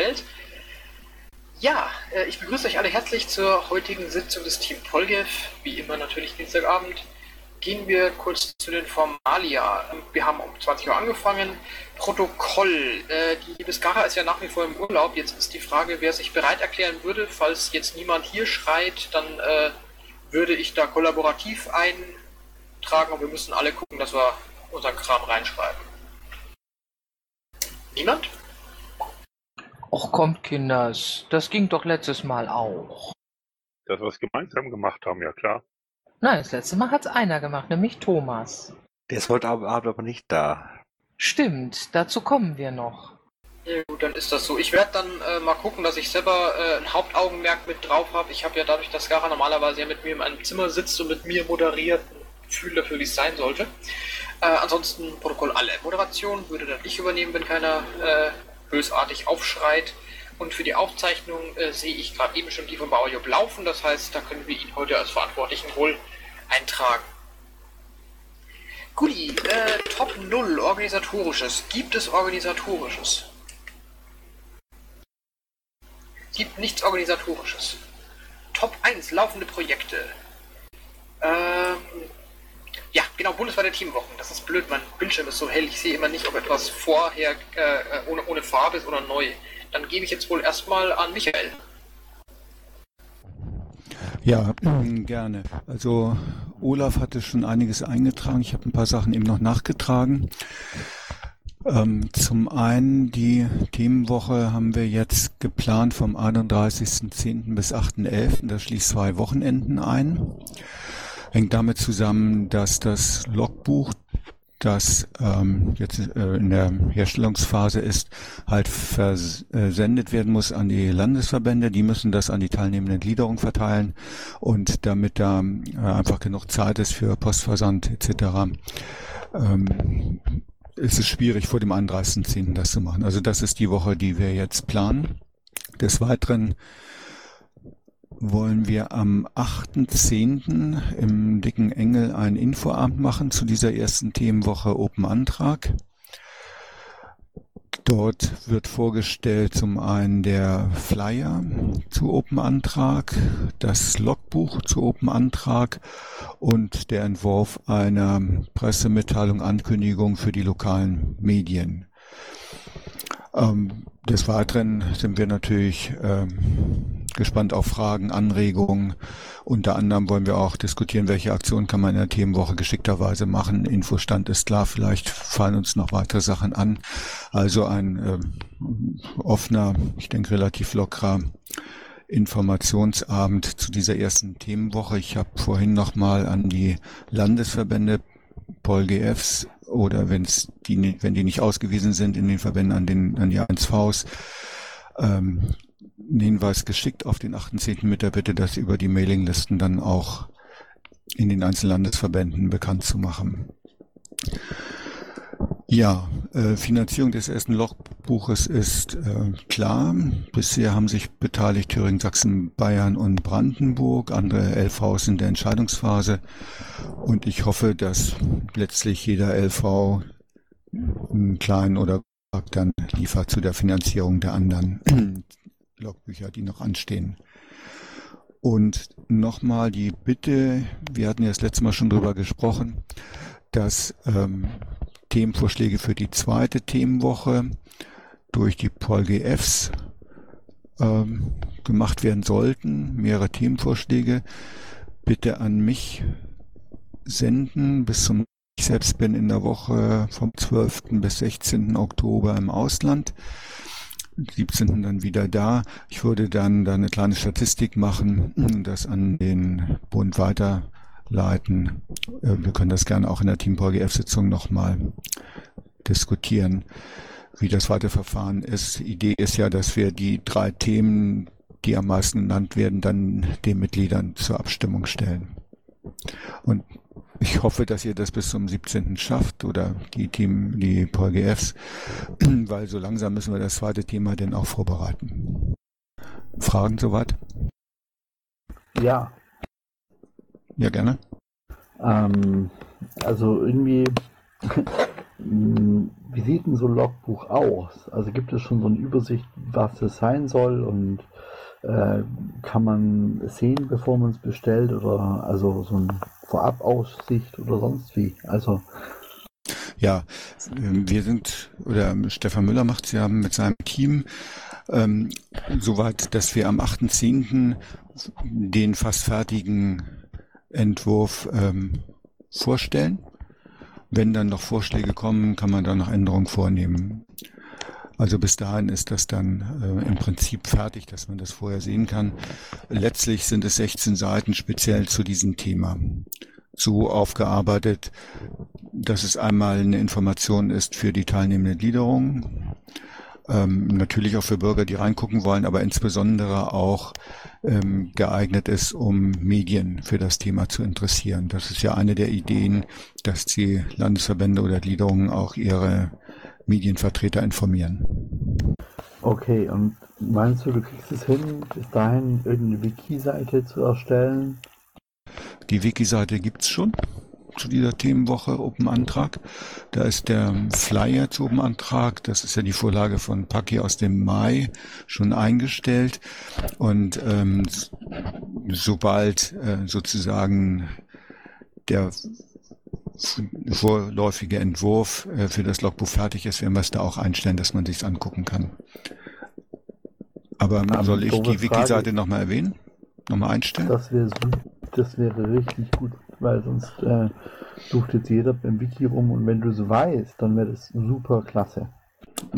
Welt. Ja, äh, ich begrüße euch alle herzlich zur heutigen Sitzung des Team Polgev. Wie immer natürlich Dienstagabend. Gehen wir kurz zu den Formalia. Wir haben um 20 Uhr angefangen. Protokoll. Äh, die liebe ist ja nach wie vor im Urlaub. Jetzt ist die Frage, wer sich bereit erklären würde. Falls jetzt niemand hier schreit, dann äh, würde ich da kollaborativ eintragen und wir müssen alle gucken, dass wir unseren Kram reinschreiben. Niemand? Och kommt, Kinders, das ging doch letztes Mal auch. Dass wir es gemeinsam gemacht haben, ja klar. Nein, das letzte Mal hat's einer gemacht, nämlich Thomas. Der ist heute Abend aber nicht da. Stimmt, dazu kommen wir noch. Ja gut, dann ist das so. Ich werde dann äh, mal gucken, dass ich selber äh, ein Hauptaugenmerk mit drauf habe. Ich habe ja dadurch, dass Gara normalerweise ja mit mir in einem Zimmer sitzt und mit mir moderiert, ein Gefühl dafür, wie es sein sollte. Äh, ansonsten Protokoll alle. Moderation würde dann ich übernehmen, wenn keiner äh, bösartig aufschreit. Und für die Aufzeichnung äh, sehe ich gerade eben schon die von Bauerjob laufen. Das heißt, da können wir ihn heute als Verantwortlichen wohl eintragen. Guti, äh, Top 0 Organisatorisches. Gibt es Organisatorisches? Gibt nichts Organisatorisches. Top 1 laufende Projekte. Ähm, ja, genau, bundesweite Teamwochen. Das ist blöd, mein Bildschirm ist so hell. Ich sehe immer nicht, ob etwas vorher äh, ohne, ohne Farbe ist oder neu. Dann gebe ich jetzt wohl erstmal an Michael. Ja, gerne. Also Olaf hatte schon einiges eingetragen. Ich habe ein paar Sachen eben noch nachgetragen. Ähm, zum einen die Themenwoche haben wir jetzt geplant vom 31.10. bis 8.11. Das schließt zwei Wochenenden ein hängt damit zusammen, dass das Logbuch, das ähm, jetzt äh, in der Herstellungsphase ist, halt versendet werden muss an die Landesverbände. Die müssen das an die teilnehmenden Gliederung verteilen und damit da äh, einfach genug Zeit ist für Postversand etc. Ähm, ist es schwierig vor dem 31.10. das zu machen. Also das ist die Woche, die wir jetzt planen. Des Weiteren wollen wir am 8.10. im Dicken Engel ein Infoabend machen zu dieser ersten Themenwoche Open Antrag. Dort wird vorgestellt zum einen der Flyer zu Open Antrag, das Logbuch zu Open Antrag und der Entwurf einer Pressemitteilung Ankündigung für die lokalen Medien. Ähm, des Weiteren sind wir natürlich ähm, gespannt auf Fragen, Anregungen. Unter anderem wollen wir auch diskutieren, welche Aktionen kann man in der Themenwoche geschickterweise machen. Infostand ist klar, vielleicht fallen uns noch weitere Sachen an. Also ein äh, offener, ich denke relativ lockerer Informationsabend zu dieser ersten Themenwoche. Ich habe vorhin nochmal an die Landesverbände PolGFs oder wenn's die, wenn die nicht ausgewiesen sind in den Verbänden an den an die 1Vs, ähm, Hinweis geschickt auf den 18. mit der Bitte, das über die Mailinglisten dann auch in den einzelnen Landesverbänden bekannt zu machen. Ja, äh, Finanzierung des ersten Logbuches ist äh, klar. Bisher haben sich beteiligt Thüringen, Sachsen, Bayern und Brandenburg. Andere LVs in der Entscheidungsphase. Und ich hoffe, dass letztlich jeder LV einen kleinen oder dann liefert zu der Finanzierung der anderen Logbücher, die noch anstehen. Und nochmal die Bitte, wir hatten ja das letzte Mal schon drüber gesprochen, dass ähm, Themenvorschläge für die zweite Themenwoche durch die PolGFs ähm, gemacht werden sollten. Mehrere Themenvorschläge bitte an mich senden bis zum ich selbst bin in der Woche vom 12. bis 16. Oktober im Ausland. 17. dann wieder da. Ich würde dann da eine kleine Statistik machen und das an den Bund weiterleiten. Äh, wir können das gerne auch in der Team PolGF-Sitzung nochmal diskutieren, wie das weitere Verfahren ist. Die Idee ist ja, dass wir die drei Themen, die am meisten genannt werden, dann den Mitgliedern zur Abstimmung stellen. Und ich hoffe, dass ihr das bis zum 17. schafft oder die Team, die PolGFs, weil so langsam müssen wir das zweite Thema denn auch vorbereiten. Fragen soweit? Ja. Ja, gerne. Ähm, also irgendwie wie sieht denn so ein Logbuch aus? Also gibt es schon so eine Übersicht, was es sein soll und äh, kann man sehen, bevor man es bestellt oder also so eine Vorabaussicht oder sonst wie? Also Ja, ähm, wir sind, oder Stefan Müller macht es ja mit seinem Team ähm, soweit, dass wir am 8.10. den fast fertigen Entwurf ähm, vorstellen. Wenn dann noch Vorschläge kommen, kann man da noch Änderungen vornehmen. Also bis dahin ist das dann äh, im Prinzip fertig, dass man das vorher sehen kann. Letztlich sind es 16 Seiten speziell zu diesem Thema. So aufgearbeitet, dass es einmal eine Information ist für die teilnehmende Gliederung, ähm, natürlich auch für Bürger, die reingucken wollen, aber insbesondere auch ähm, geeignet ist, um Medien für das Thema zu interessieren. Das ist ja eine der Ideen, dass die Landesverbände oder Gliederungen auch ihre Medienvertreter informieren. okay, und meinst du, du kriegst es hin, bis dahin irgendeine Wiki-Seite zu erstellen? Die Wiki-Seite gibt's schon zu dieser Themenwoche Open Antrag. Da ist der Flyer zu Open Antrag, das ist ja die Vorlage von Paki aus dem Mai, schon eingestellt. Und ähm, sobald äh, sozusagen der vorläufige Entwurf äh, für das Logbuch fertig ist, werden wir es da auch einstellen, dass man sich's angucken kann. Aber Ähm, soll ich die Wiki-Seite nochmal erwähnen? Nochmal einstellen? Das wäre das wäre richtig gut, weil sonst äh, sucht jetzt jeder im Wiki rum und wenn du es weißt, dann wäre das super klasse.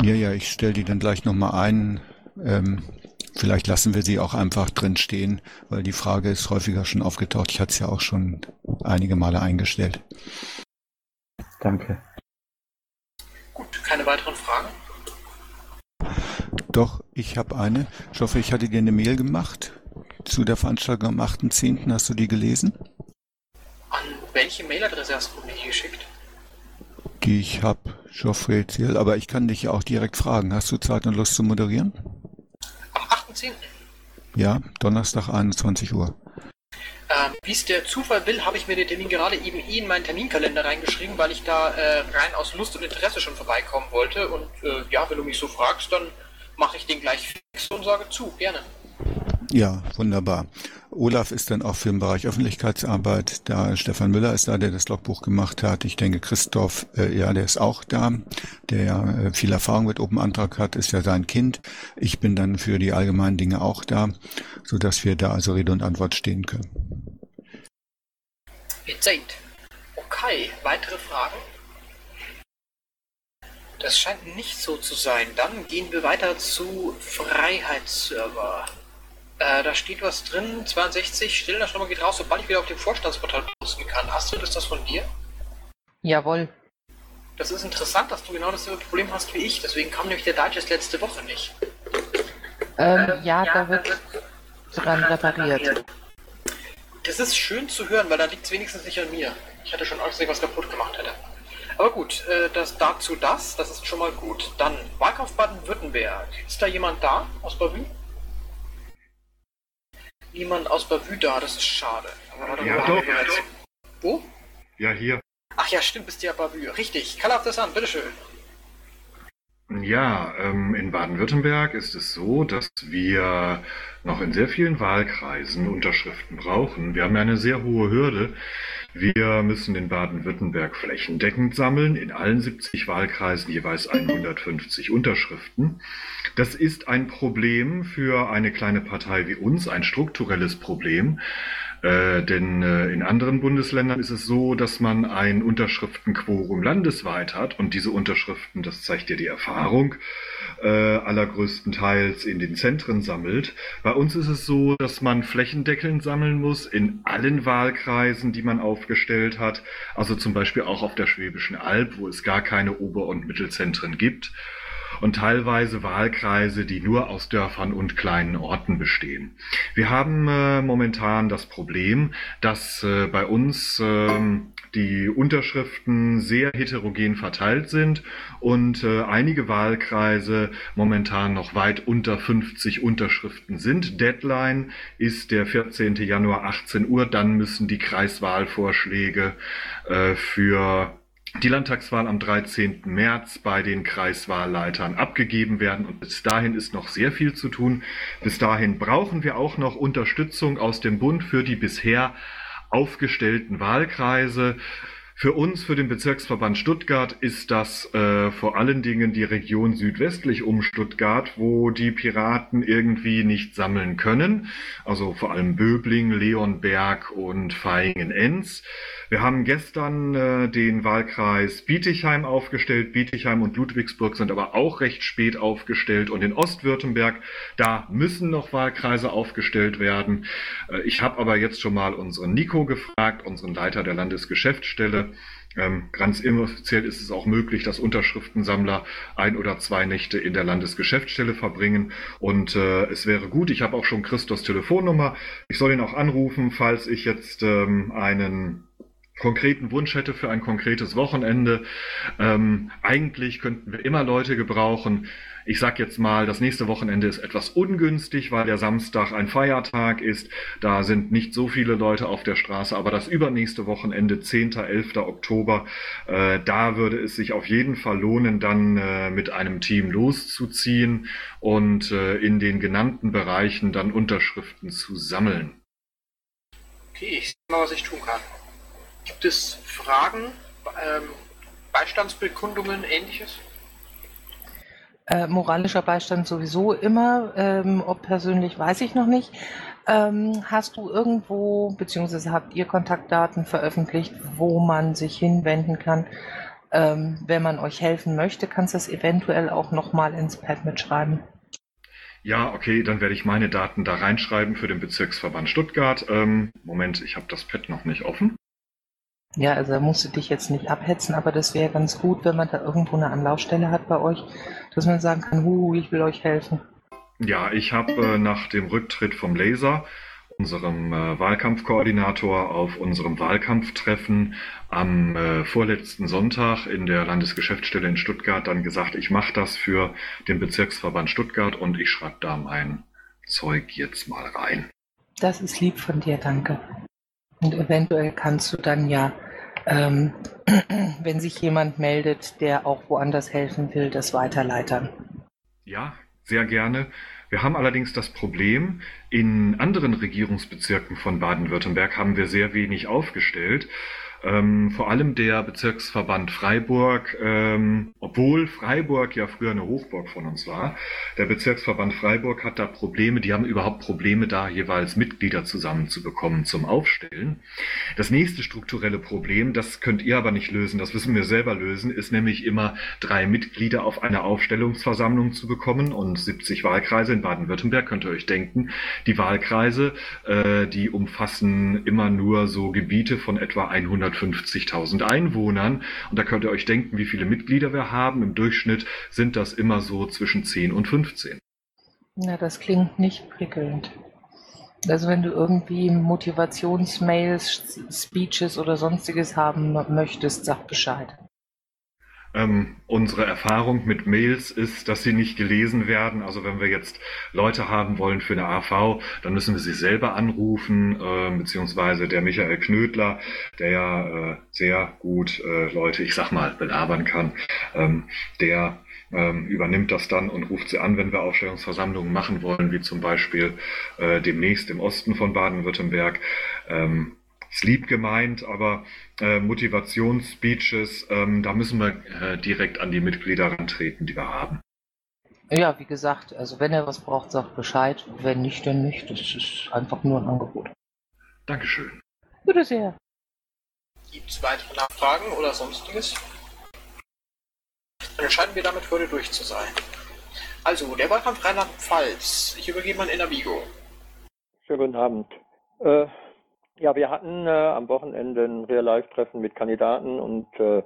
Ja, ja, ich stelle die dann gleich nochmal ein. Ähm, vielleicht lassen wir sie auch einfach drin stehen, weil die Frage ist häufiger schon aufgetaucht. Ich hatte es ja auch schon einige Male eingestellt. Danke. Gut, keine weiteren Fragen? Doch, ich habe eine. Ich hoffe, ich hatte dir eine Mail gemacht zu der Veranstaltung am 8.10. Hast du die gelesen? An welche Mailadresse hast du mir die geschickt? Die ich habe, Geoffrey Ziel, aber ich kann dich ja auch direkt fragen. Hast du Zeit und Lust zu moderieren? Am 8.10. Ja, Donnerstag 21 Uhr. Ähm, Wie es der Zufall will, habe ich mir den Termin gerade eben eh in meinen Terminkalender reingeschrieben, weil ich da äh, rein aus Lust und Interesse schon vorbeikommen wollte. Und äh, ja, wenn du mich so fragst, dann mache ich den gleich fix und sage zu, gerne. Ja, wunderbar. Olaf ist dann auch für den Bereich Öffentlichkeitsarbeit da. Stefan Müller ist da, der das Logbuch gemacht hat. Ich denke, Christoph, äh, ja, der ist auch da, der ja äh, viel Erfahrung mit Open Antrag hat, ist ja sein Kind. Ich bin dann für die allgemeinen Dinge auch da, so dass wir da also Rede und Antwort stehen können. Eight. Okay, weitere Fragen? Das scheint nicht so zu sein. Dann gehen wir weiter zu Freiheitsserver. Äh, da steht was drin, 62, Stellenausschreibung geht raus, sobald ich wieder auf dem Vorstandsportal posten kann. Astrid, ist das von dir? Jawohl. Das ist interessant, dass du genau dasselbe Problem hast wie ich. Deswegen kam nämlich der Digest letzte Woche nicht. Ähm, ja, da wird dran repariert. Das ist schön zu hören, weil dann liegt es wenigstens nicht an mir. Ich hatte schon Angst, dass ich was kaputt gemacht hätte. Aber gut, äh, das dazu das, das ist schon mal gut. Dann Wahlkampf Baden-Württemberg. Ist da jemand da aus Bavü? Niemand aus Bavü da, das ist schade. Aber Ja, doch. wir bereits- Wo? Ja, hier. Ach ja, stimmt, bist du ja Bavü. Richtig. Call of the Sun, bitteschön. Ja, ähm, in Baden-Württemberg ist es so, dass wir noch in sehr vielen Wahlkreisen Unterschriften brauchen. Wir haben ja eine sehr hohe Hürde. Wir müssen in Baden-Württemberg flächendeckend sammeln, in allen 70 Wahlkreisen jeweils 150 Unterschriften. Das ist ein Problem für eine kleine Partei wie uns, ein strukturelles Problem. Äh, denn äh, in anderen Bundesländern ist es so, dass man ein Unterschriftenquorum landesweit hat und diese Unterschriften, das zeigt ja die Erfahrung, äh, allergrößtenteils in den Zentren sammelt. Bei uns ist es so, dass man flächendeckend sammeln muss in allen Wahlkreisen, die man aufgestellt hat. Also zum Beispiel auch auf der Schwäbischen Alb, wo es gar keine Ober- und Mittelzentren gibt und teilweise Wahlkreise, die nur aus Dörfern und kleinen Orten bestehen. Wir haben äh, momentan das Problem, dass äh, bei uns ähm, die Unterschriften sehr heterogen verteilt sind und äh, einige Wahlkreise momentan noch weit unter 50 Unterschriften sind. Deadline ist der 14. Januar 18 Uhr, dann müssen die Kreiswahlvorschläge äh, für die Landtagswahl am 13. März bei den Kreiswahlleitern abgegeben werden. Und bis dahin ist noch sehr viel zu tun. Bis dahin brauchen wir auch noch Unterstützung aus dem Bund für die bisher aufgestellten Wahlkreise. Für uns, für den Bezirksverband Stuttgart, ist das äh, vor allen Dingen die Region südwestlich um Stuttgart, wo die Piraten irgendwie nicht sammeln können. Also vor allem Böbling, Leonberg und Vaihingen-Enz. Wir haben gestern äh, den Wahlkreis Bietigheim aufgestellt. Bietigheim und Ludwigsburg sind aber auch recht spät aufgestellt. Und in Ostwürttemberg, da müssen noch Wahlkreise aufgestellt werden. Äh, ich habe aber jetzt schon mal unseren Nico gefragt, unseren Leiter der Landesgeschäftsstelle. Ähm, ganz inoffiziell ist es auch möglich, dass Unterschriftensammler ein oder zwei Nächte in der Landesgeschäftsstelle verbringen. Und äh, es wäre gut, ich habe auch schon Christos Telefonnummer. Ich soll ihn auch anrufen, falls ich jetzt ähm, einen konkreten Wunsch hätte für ein konkretes Wochenende. Ähm, eigentlich könnten wir immer Leute gebrauchen. Ich sag jetzt mal, das nächste Wochenende ist etwas ungünstig, weil der Samstag ein Feiertag ist. Da sind nicht so viele Leute auf der Straße, aber das übernächste Wochenende, 10. 11. Oktober, äh, da würde es sich auf jeden Fall lohnen, dann äh, mit einem Team loszuziehen und äh, in den genannten Bereichen dann Unterschriften zu sammeln. Okay, ich sehe mal, was ich tun kann. Gibt es Fragen, ähm, Beistandsbekundungen, ähnliches? Äh, moralischer Beistand sowieso immer, ähm, ob persönlich weiß ich noch nicht. Ähm, hast du irgendwo, beziehungsweise habt ihr Kontaktdaten veröffentlicht, wo man sich hinwenden kann, ähm, wenn man euch helfen möchte? Kannst du das eventuell auch nochmal ins Pad mitschreiben? Ja, okay, dann werde ich meine Daten da reinschreiben für den Bezirksverband Stuttgart. Ähm, Moment, ich habe das Pad noch nicht offen. Ja, also da musst du dich jetzt nicht abhetzen, aber das wäre ganz gut, wenn man da irgendwo eine Anlaufstelle hat bei euch, dass man sagen kann, hu, ich will euch helfen. Ja, ich habe äh, nach dem Rücktritt vom Laser, unserem äh, Wahlkampfkoordinator, auf unserem Wahlkampftreffen am äh, vorletzten Sonntag in der Landesgeschäftsstelle in Stuttgart dann gesagt, ich mache das für den Bezirksverband Stuttgart und ich schreibe da mein Zeug jetzt mal rein. Das ist lieb von dir, danke. Und eventuell kannst du dann ja, ähm, wenn sich jemand meldet, der auch woanders helfen will, das weiterleitern. Ja, sehr gerne. Wir haben allerdings das Problem, in anderen Regierungsbezirken von Baden-Württemberg haben wir sehr wenig aufgestellt. Ähm, vor allem der Bezirksverband Freiburg, ähm, obwohl Freiburg ja früher eine Hochburg von uns war, der Bezirksverband Freiburg hat da Probleme, die haben überhaupt Probleme da jeweils Mitglieder zusammenzubekommen zum Aufstellen. Das nächste strukturelle Problem, das könnt ihr aber nicht lösen, das müssen wir selber lösen, ist nämlich immer drei Mitglieder auf eine Aufstellungsversammlung zu bekommen und 70 Wahlkreise in Baden-Württemberg, könnt ihr euch denken. Die Wahlkreise, äh, die umfassen immer nur so Gebiete von etwa 100 150.000 Einwohnern. Und da könnt ihr euch denken, wie viele Mitglieder wir haben. Im Durchschnitt sind das immer so zwischen 10 und 15. Na, das klingt nicht prickelnd. Also wenn du irgendwie Motivationsmails, Speeches oder sonstiges haben möchtest, sag Bescheid. Ähm, unsere Erfahrung mit Mails ist, dass sie nicht gelesen werden. Also wenn wir jetzt Leute haben wollen für eine AV, dann müssen wir sie selber anrufen, äh, beziehungsweise der Michael Knödler, der ja äh, sehr gut äh, Leute, ich sag mal, belabern kann, ähm, der ähm, übernimmt das dann und ruft sie an, wenn wir Aufstellungsversammlungen machen wollen, wie zum Beispiel äh, demnächst im Osten von Baden-Württemberg. Ähm, ist lieb gemeint, aber äh, Motivationsspeeches, ähm, da müssen wir äh, direkt an die Mitglieder rantreten, die wir haben. Ja, wie gesagt, also wenn er was braucht, sagt Bescheid. Wenn nicht, dann nicht. Das ist einfach nur ein Angebot. Dankeschön. Bitte sehr. Gibt es weitere Nachfragen oder sonstiges? Dann scheinen wir damit heute durch zu sein. Also, der Wahlkampf Rheinland-Pfalz. Ich übergebe an Enabigo. Schönen guten Abend. Äh, ja, wir hatten äh, am Wochenende ein Real-Life-Treffen mit Kandidaten und äh,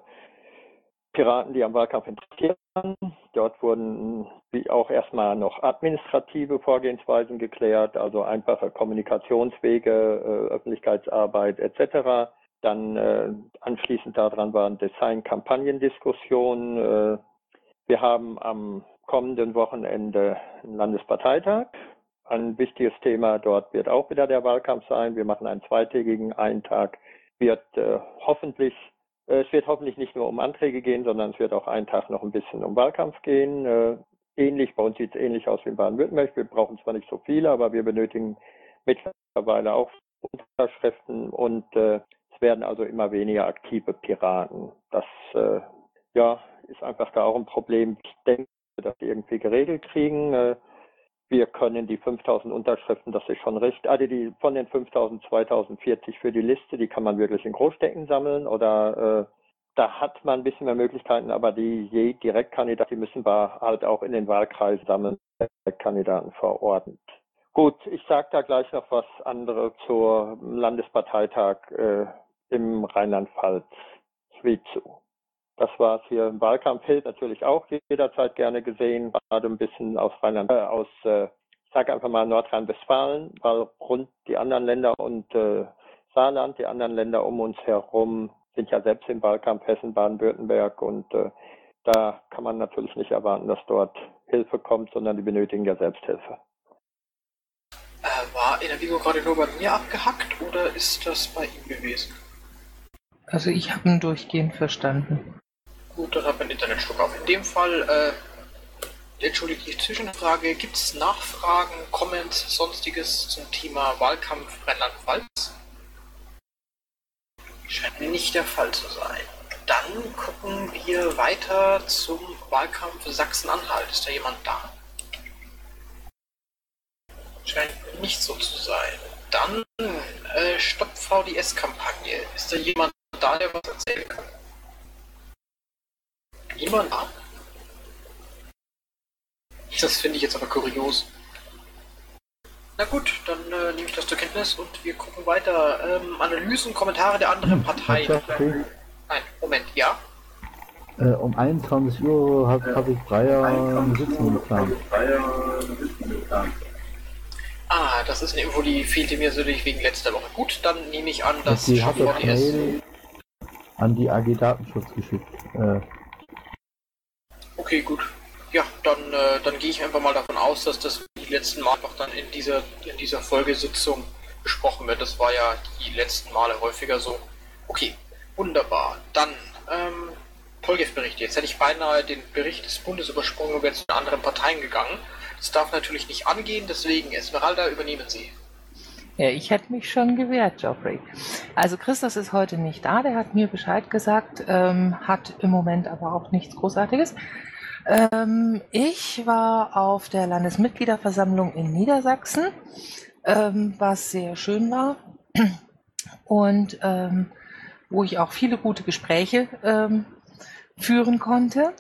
Piraten, die am Wahlkampf interessiert waren. Dort wurden wie auch erstmal noch administrative Vorgehensweisen geklärt, also einfache Kommunikationswege, äh, Öffentlichkeitsarbeit etc. Dann äh, anschließend daran waren Design-Kampagnendiskussionen. Äh, wir haben am kommenden Wochenende einen Landesparteitag ein wichtiges Thema dort wird auch wieder der Wahlkampf sein. Wir machen einen zweitägigen. Ein Tag wird äh, hoffentlich Äh, es wird hoffentlich nicht nur um Anträge gehen, sondern es wird auch einen Tag noch ein bisschen um Wahlkampf gehen. Äh, ähnlich, bei uns sieht es ähnlich aus wie in Baden-Württemberg. Wir brauchen zwar nicht so viele, aber wir benötigen mittlerweile auch Unterschriften und äh, es werden also immer weniger aktive Piraten. Das ja, ist einfach da auch ein Problem. Ich denke, dass wir irgendwie geregelt kriegen. Wir können die 5000 Unterschriften, das ist schon recht, also die von den 5000 2040 für die Liste, die kann man wirklich in Großstädten sammeln oder äh, da hat man ein bisschen mehr Möglichkeiten, aber die je Direktkandidaten, die müssen wir halt auch in den Wahlkreisen sammeln, Kandidaten verordnet. Gut, ich sage da gleich noch was anderes zur Landesparteitag äh, im Rheinland-Pfalz, Schwezu. Das war es hier im Wahlkampf Hild natürlich auch jederzeit gerne gesehen, gerade ein bisschen aus Rheinland, äh, aus, äh, ich sage einfach mal Nordrhein-Westfalen, weil rund die anderen Länder und äh, Saarland, die anderen Länder um uns herum sind ja selbst im Wahlkampf Hessen, Baden-Württemberg und äh, da kann man natürlich nicht erwarten, dass dort Hilfe kommt, sondern die benötigen ja Selbsthilfe. Äh, war in der Video gerade nur bei mir abgehackt oder ist das bei ihm gewesen? Also ich habe ihn durchgehend verstanden. Gut, dann hat mein Internet Schluck auf. In dem Fall, äh, entschuldigt die Zwischenfrage, gibt es Nachfragen, Comments, sonstiges zum Thema Wahlkampf Rheinland-Pfalz? Scheint nicht der Fall zu sein. Dann gucken wir weiter zum Wahlkampf Sachsen-Anhalt. Ist da jemand da? Scheint nicht so zu sein. Dann äh, Stopp VDS-Kampagne. Ist da jemand da, der was erzählen kann? Niemand da? Das finde ich jetzt aber kurios. Na gut, dann äh, nehme ich das zur Kenntnis und wir gucken weiter. Ähm, Analysen, Kommentare der anderen Hm, Parteien. Herrschaften, Nein, Moment, ja? Äh, um 21 Uhr habe hab ich Breyer eine Sitzung geplant. Ah, das ist eine Info, die fehlte mir natürlich wegen letzter Woche. Gut, dann nehme ich an, dass Die hat an die AG Datenschutz geschickt. Äh, Okay, gut. Ja, dann, äh, dann gehe ich einfach mal davon aus, dass das die letzten Mal auch dann in dieser, in dieser Folgesitzung besprochen wird. Das war ja die letzten Male häufiger so. Okay, wunderbar. Dann, ähm, Polgef-Bericht. Jetzt hätte ich beinahe den Bericht des Bundes übersprungen und wäre zu den anderen Parteien gegangen. Das darf natürlich nicht angehen, deswegen Esmeralda, übernehmen Sie. Ja, ich hätte mich schon gewehrt, Geoffrey. Also Christus ist heute nicht da, der hat mir Bescheid gesagt, ähm, hat im Moment aber auch nichts Großartiges. Ähm, ich war auf der Landesmitgliederversammlung in Niedersachsen, ähm, was sehr schön war und ähm, wo ich auch viele gute Gespräche ähm, führen konnte.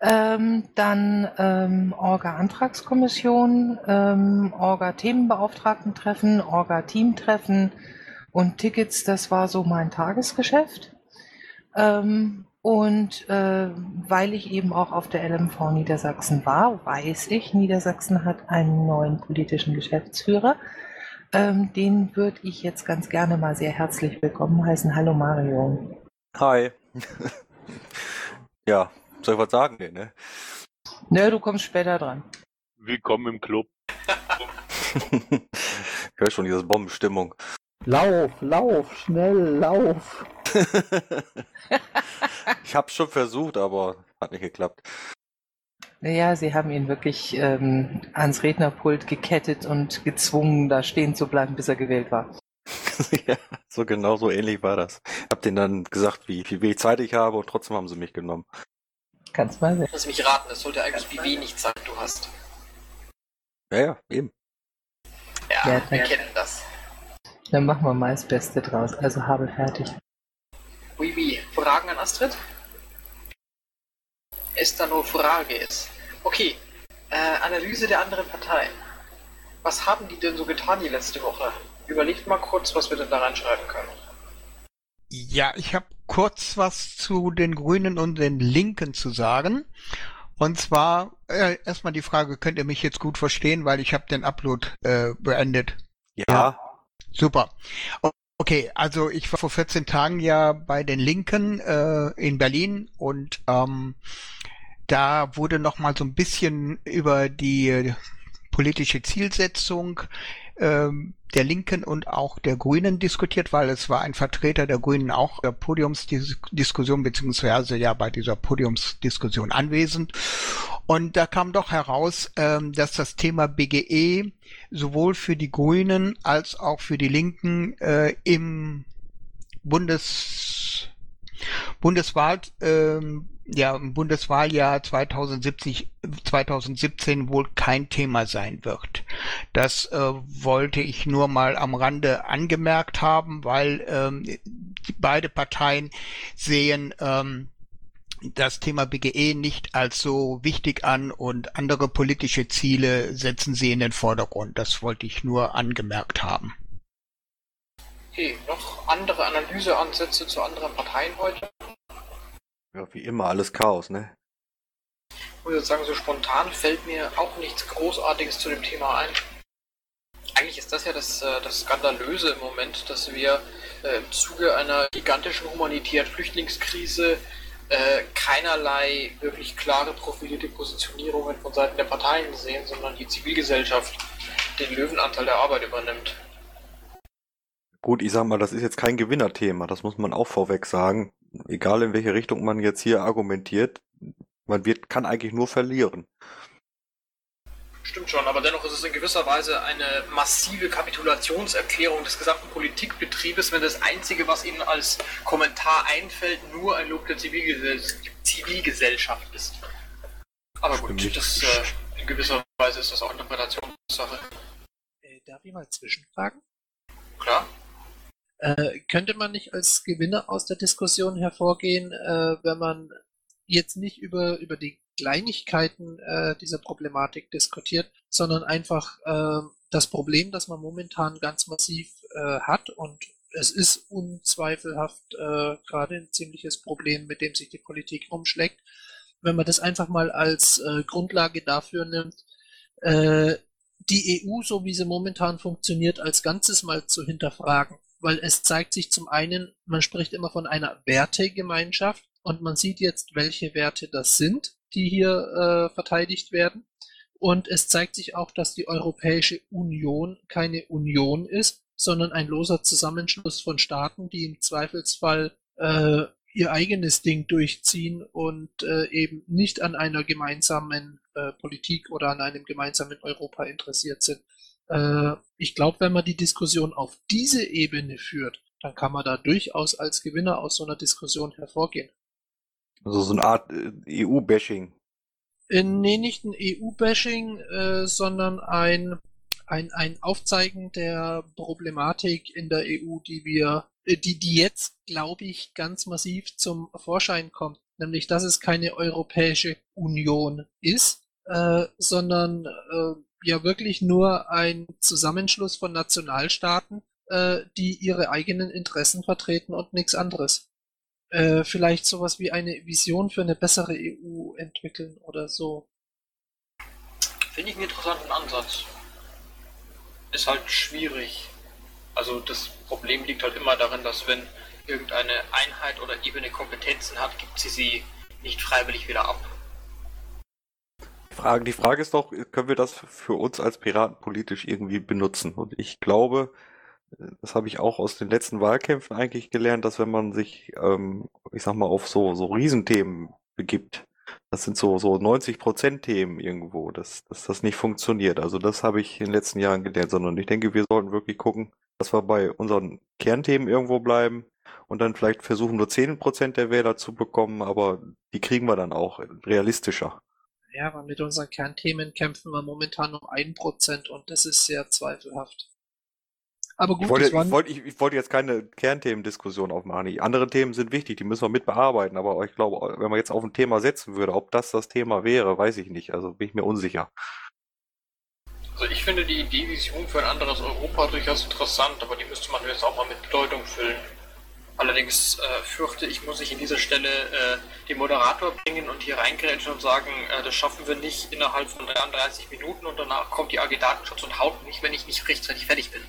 Ähm, dann ähm, Orga-Antragskommission, Orga-Themenbeauftragten-Treffen, Orga-Team-Treffen und Tickets, das war so mein Tagesgeschäft. Ähm, und äh, weil ich eben auch auf der LMV Niedersachsen war, weiß ich, Niedersachsen hat einen neuen politischen Geschäftsführer. Ähm, den würde ich jetzt ganz gerne mal sehr herzlich willkommen heißen. Hallo Mario. Hi. ja, soll ich was sagen? Nee, ne? Nö, du kommst später dran. Willkommen im Club. ich höre schon diese Bombenstimmung. lauf, lauf, schnell, lauf. ich hab's schon versucht, aber hat nicht geklappt. Naja, sie haben ihn wirklich ähm, ans Rednerpult gekettet und gezwungen, da stehen zu bleiben, bis er gewählt war. ja, so genau so ähnlich war das. Hab denen dann gesagt, wie, wie wenig Zeit ich habe und trotzdem haben sie mich genommen. Kannst mal sehen. Lass mich raten, das sollte eigentlich wie wenig Zeit du hast. Ja, ja, eben. Ja, Ja, wir kennen das. Dann machen wir mal das Beste draus. Also habe fertig. Oui, oui. Fragen an Astrid? Es da nur Frage ist. Okay, äh, Analyse der anderen Parteien. Was haben die denn so getan die letzte Woche? Überlegt mal kurz, was wir denn da reinschreiben können. Ja, ich habe kurz was zu den Grünen und den Linken zu sagen. Und zwar äh, erstmal die Frage, könnt ihr mich jetzt gut verstehen, weil ich habe den Upload äh, beendet. Ja, Super. Okay, also ich war vor 14 Tagen ja bei den Linken äh, in Berlin und ähm, da wurde noch mal so ein bisschen über die äh, politische Zielsetzung ähm, der Linken und auch der Grünen diskutiert, weil es war ein Vertreter der Grünen auch der Podiumsdiskussion beziehungsweise ja bei dieser Podiumsdiskussion anwesend. Und da kam doch heraus, ähm, dass das Thema BGE sowohl für die Grünen als auch für die Linken äh, im Bundes Bundeswahl ähm, ja im Bundeswahljahr 2070, 2017 wohl kein Thema sein wird. Das äh, wollte ich nur mal am Rande angemerkt haben, weil ähm, beide Parteien sehen ähm, das Thema BGE nicht als so wichtig an und andere politische Ziele setzen sie in den Vordergrund. Das wollte ich nur angemerkt haben. Okay, noch andere Analyseansätze zu anderen Parteien heute? Ja, wie immer, alles Chaos, ne? Ich muss jetzt sagen, so spontan fällt mir auch nichts Großartiges zu dem Thema ein. Eigentlich ist das ja das, äh, das Skandalöse im Moment, dass wir äh, im Zuge einer gigantischen humanitären Flüchtlingskrise äh, keinerlei wirklich klare profilierte Positionierungen von Seiten der Parteien sehen, sondern die Zivilgesellschaft den Löwenanteil der Arbeit übernimmt. Gut, ich sag mal, das ist jetzt kein Gewinnerthema, das muss man auch vorweg sagen egal in welche Richtung man jetzt hier argumentiert, man wird, kann eigentlich nur verlieren. Stimmt schon, aber dennoch ist es in gewisser Weise eine massive Kapitulationserklärung des gesamten Politikbetriebes, wenn das Einzige, was Ihnen als Kommentar einfällt, nur ein Lob der Zivilgesell Zivilgesellschaft ist. Aber gut, das, äh, in gewisser Weise ist das auch Interpretationssache. Äh, darf ich mal zwischenfragen? Klar. Äh, könnte man nicht als Gewinner aus der Diskussion hervorgehen, äh, wenn man jetzt nicht über, über die Kleinigkeiten äh, dieser Problematik diskutiert, sondern einfach äh, das Problem, das man momentan ganz massiv äh, hat und es ist unzweifelhaft äh, gerade ein ziemliches Problem, mit dem sich die Politik rumschlägt. Wenn man das einfach mal als äh, Grundlage dafür nimmt, äh, die EU, so wie sie momentan funktioniert, als Ganzes mal zu hinterfragen weil es zeigt sich zum einen, man spricht immer von einer Wertegemeinschaft und man sieht jetzt, welche Werte das sind, die hier äh, verteidigt werden. Und es zeigt sich auch, dass die Europäische Union keine Union ist, sondern ein loser Zusammenschluss von Staaten, die im Zweifelsfall äh, ihr eigenes Ding durchziehen und äh, eben nicht an einer gemeinsamen äh, Politik oder an einem gemeinsamen Europa interessiert sind. Äh, ich glaube, wenn man die Diskussion auf diese Ebene führt, dann kann man da durchaus als Gewinner aus so einer Diskussion hervorgehen. Also so eine Art äh, EU-Bashing. Äh, nee, nicht ein EU-Bashing, äh, sondern ein, ein, ein Aufzeigen der Problematik in der EU, die wir, äh, die, die jetzt, glaube ich, ganz massiv zum Vorschein kommt. Nämlich, dass es keine Europäische Union ist, äh, sondern ja wirklich nur ein Zusammenschluss von Nationalstaaten, die ihre eigenen Interessen vertreten und nichts anderes. Äh, vielleicht sowas wie eine Vision für eine bessere EU entwickeln oder so. Finde ich einen interessanten Ansatz. Ist halt schwierig. Also das Problem liegt halt immer darin, dass wenn irgendeine Einheit oder Ebene Kompetenzen hat, gibt sie sie nicht freiwillig wieder ab. Frage, die Frage ist doch, können wir das für uns als Piraten politisch irgendwie benutzen? Und ich glaube, das habe ich auch aus den letzten Wahlkämpfen eigentlich gelernt, dass wenn man sich, ähm, ich sag mal, auf so, so Riesenthemen begibt, das sind so, so 90 Prozent Themen irgendwo, dass, dass das nicht funktioniert. Also das habe ich in den letzten Jahren gelernt, sondern ich denke, wir sollten wirklich gucken, dass wir bei unseren Kernthemen irgendwo bleiben und dann vielleicht versuchen, nur 10 Prozent der Wähler zu bekommen, aber die kriegen wir dann auch realistischer. Ja, aber mit unseren Kernthemen kämpfen wir momentan um ein Prozent und das ist sehr zweifelhaft. Aber gut, ich wollte, ich, wollte, ich, ich wollte jetzt keine Kernthemendiskussion aufmachen. Die anderen Themen sind wichtig, die müssen wir mit bearbeiten. Aber ich glaube, wenn man jetzt auf ein Thema setzen würde, ob das das Thema wäre, weiß ich nicht. Also bin ich mir unsicher. Also ich finde die Idee, Vision für ein anderes Europa durchaus interessant, aber die müsste man jetzt auch mal mit Bedeutung füllen. Allerdings äh, fürchte ich, muss ich in dieser Stelle äh, den Moderator bringen und hier reingrätschen und sagen, äh, das schaffen wir nicht innerhalb von 33 Minuten und danach kommt die AG Datenschutz und haut mich, wenn ich nicht rechtzeitig fertig bin.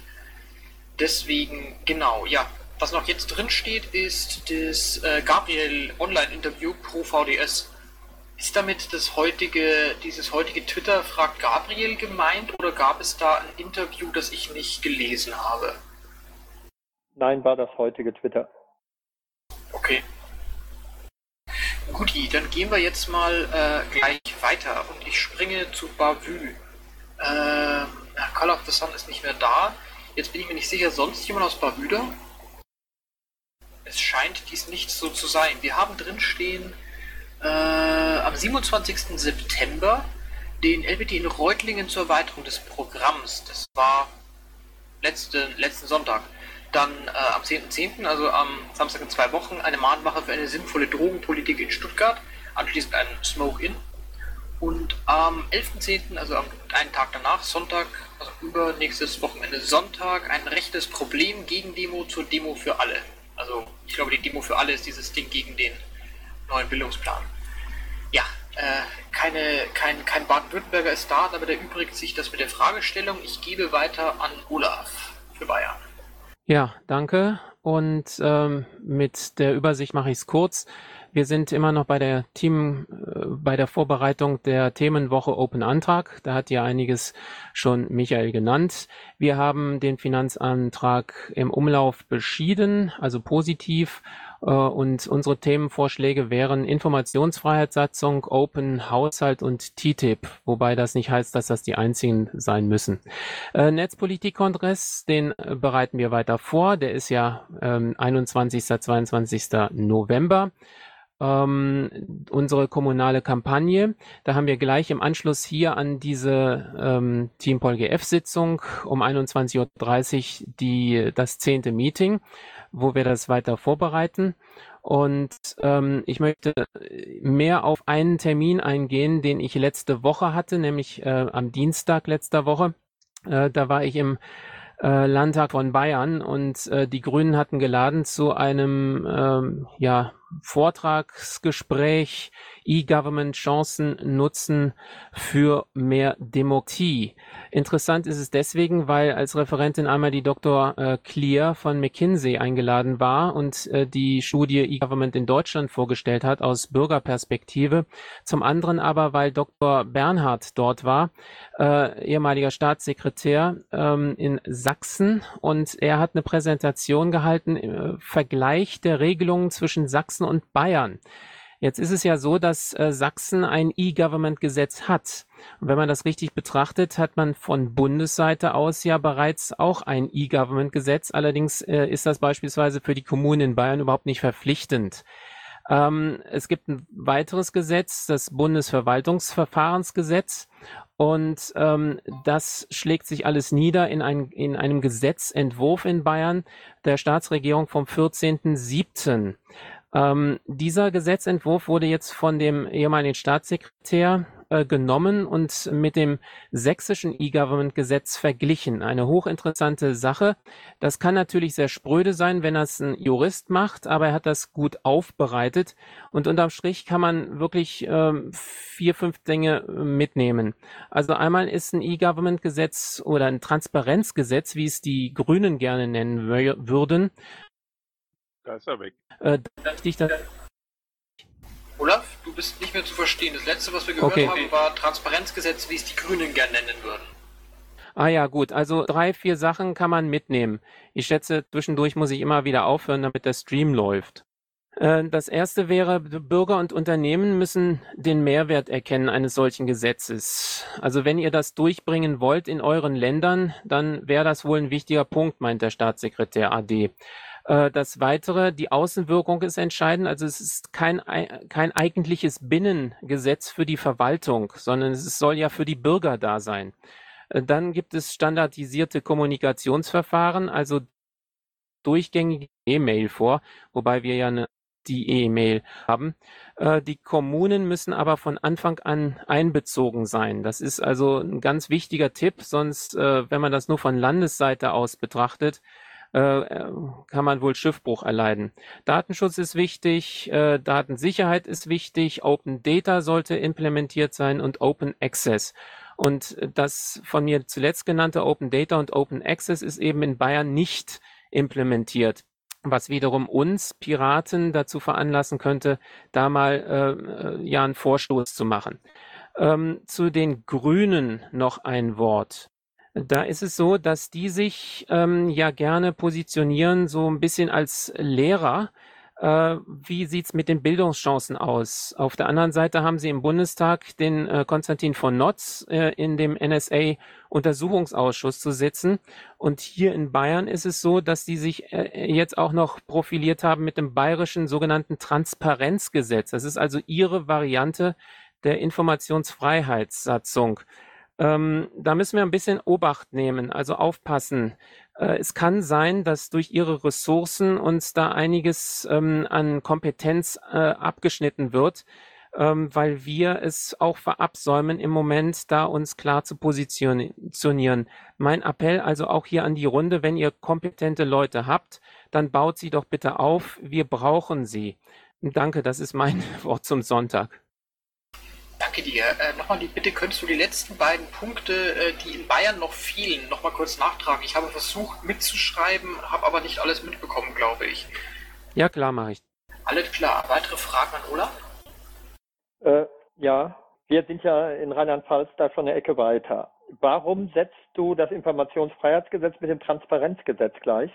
Deswegen, genau, ja. Was noch jetzt drin steht, ist das äh, Gabriel Online-Interview pro VDS. Ist damit das heutige, dieses heutige Twitter fragt Gabriel gemeint oder gab es da ein Interview, das ich nicht gelesen habe? Nein, war das heutige Twitter. Okay. Guti, dann gehen wir jetzt mal äh, gleich weiter und ich springe zu Bavü. Äh, Call of the Sun ist nicht mehr da. Jetzt bin ich mir nicht sicher, sonst jemand aus Bavü da? Es scheint dies nicht so zu sein. Wir haben drin stehen äh, am 27. September den LBT in Reutlingen zur Erweiterung des Programms. Das war letzten, letzten Sonntag. Dann äh, am 10.10., .10., also am Samstag in zwei Wochen, eine Mahnwache für eine sinnvolle Drogenpolitik in Stuttgart, anschließend ein Smoke-In. Und am 11.10., also einen Tag danach, Sonntag, also übernächstes Wochenende Sonntag, ein rechtes Problem gegen Demo zur Demo für alle. Also ich glaube, die Demo für alle ist dieses Ding gegen den neuen Bildungsplan. Ja, äh, keine, kein, kein Baden-Württemberger ist da, aber der übrigt sich das mit der Fragestellung. Ich gebe weiter an Olaf für Bayern. Ja, danke. Und ähm, mit der Übersicht mache ich es kurz. Wir sind immer noch bei der Team, äh, bei der Vorbereitung der Themenwoche Open Antrag. Da hat ja einiges schon Michael genannt. Wir haben den Finanzantrag im Umlauf beschieden, also positiv äh, und unsere Themenvorschläge wären Informationsfreiheitssatzung, Open Haushalt und TTIP, wobei das nicht heißt, dass das die einzigen sein müssen. Äh, Netzpolitikkongress, den äh, bereiten wir weiter vor. Der ist ja ähm, 21. 22. November ähm, unsere kommunale Kampagne. Da haben wir gleich im Anschluss hier an diese ähm, Team PolGF Sitzung um 21.30 Uhr die, das zehnte Meeting wo wir das weiter vorbereiten. Und ähm, ich möchte mehr auf einen Termin eingehen, den ich letzte Woche hatte, nämlich äh, am Dienstag letzter Woche. Äh, da war ich im äh, Landtag von Bayern und äh, die Grünen hatten geladen zu einem ähm, ja, Vortragsgespräch E-Government Chancen nutzen für mehr Demokratie. Interessant ist es deswegen, weil als Referentin einmal die Dr. Äh, Clear von McKinsey eingeladen war und äh, die Studie E-Government in Deutschland vorgestellt hat aus Bürgerperspektive. Zum anderen aber, weil Dr. Bernhard dort war, äh, ehemaliger Staatssekretär ähm, in Sachsen und er hat eine Präsentation gehalten, Vergleich der Regelungen zwischen Sachsen und Bayern. Jetzt ist es ja so, dass äh, Sachsen ein E-Government-Gesetz hat. Und wenn man das richtig betrachtet, hat man von Bundesseite aus ja bereits auch ein E-Government-Gesetz. Allerdings äh, ist das beispielsweise für die Kommunen in Bayern überhaupt nicht verpflichtend. Ähm, es gibt ein weiteres Gesetz, das Bundesverwaltungsverfahrensgesetz. Und ähm, das schlägt sich alles nieder in, ein, in einem Gesetzentwurf in Bayern der Staatsregierung vom 14.07. Ähm, dieser Gesetzentwurf wurde jetzt von dem ehemaligen Staatssekretär äh, genommen und mit dem sächsischen E-Government-Gesetz verglichen. Eine hochinteressante Sache. Das kann natürlich sehr spröde sein, wenn das ein Jurist macht, aber er hat das gut aufbereitet und unterm Strich kann man wirklich ähm, vier, fünf Dinge äh, mitnehmen. Also einmal ist ein E-Government-Gesetz oder ein Transparenzgesetz, wie es die Grünen gerne nennen würden, da ist er weg. äh, dich da Olaf, du bist nicht mehr zu verstehen. Das letzte, was wir gehört Okay. haben, war Transparenzgesetz, wie es die Grünen gern nennen würden. Ah ja, gut. Also drei, vier Sachen kann man mitnehmen. Ich schätze, zwischendurch muss ich immer wieder aufhören, damit der Stream läuft. Äh, Das erste wäre, Bürger und Unternehmen müssen den Mehrwert erkennen eines solchen Gesetzes. Also wenn ihr das durchbringen wollt in euren Ländern, dann wäre das wohl ein wichtiger Punkt, meint der Staatssekretär AD. Äh, Das weitere, die Außenwirkung ist entscheidend. Also es ist kein, ei- kein eigentliches Binnengesetz für die Verwaltung, sondern es soll ja für die Bürger da sein. Äh, Dann gibt es standardisierte Kommunikationsverfahren, also durchgängige E-Mail vor, wobei wir ja eine, die E-Mail haben. Äh, Die Kommunen müssen aber von Anfang an einbezogen sein. Das ist also ein ganz wichtiger Tipp, sonst, wenn man das nur von Landesseite aus betrachtet, äh, äh, kann man wohl Schiffbruch erleiden. Datenschutz ist wichtig, äh, Datensicherheit ist wichtig, Open Data sollte implementiert sein und Open Access. Und das von mir zuletzt genannte Open Data und Open Access ist eben in Bayern nicht implementiert. was wiederum uns Piraten dazu veranlassen könnte, da mal äh, äh, ja einen Vorstoß zu machen. Ähm, zu den Grünen noch ein Wort. Da ist es so, dass die sich ähm, ja gerne positionieren, so ein bisschen als Lehrer. Äh, wie sieht's mit den Bildungschancen aus? Auf der anderen Seite haben sie im Bundestag den äh, Konstantin von Notz äh, in dem NSA-Untersuchungsausschuss zu sitzen. Und hier in Bayern ist es so, dass die sich äh, jetzt auch noch profiliert haben mit dem bayerischen sogenannten Transparenzgesetz. Das ist also ihre Variante der Informationsfreiheitssatzung. Ähm, da müssen wir ein bisschen Obacht nehmen, also aufpassen. Äh, es kann sein, dass durch ihre Ressourcen uns da einiges ähm, an Kompetenz äh, abgeschnitten wird, ähm, weil wir es auch verabsäumen im Moment, da uns klar zu positionieren. Mein Appell also auch hier an die Runde, wenn ihr kompetente Leute habt, dann baut sie doch bitte auf. Wir brauchen sie. Danke, das ist mein Wort zum Sonntag. Danke dir. Äh, nochmal die Bitte, könntest du die letzten beiden Punkte, äh, die in Bayern noch fehlen, nochmal kurz nachtragen? Ich habe versucht mitzuschreiben, habe aber nicht alles mitbekommen, glaube ich. Ja, klar, mache ich. Alles klar. Weitere Fragen an Olaf? Äh, ja, wir sind ja in Rheinland-Pfalz da schon eine Ecke weiter. Warum setzt du das Informationsfreiheitsgesetz mit dem Transparenzgesetz gleich?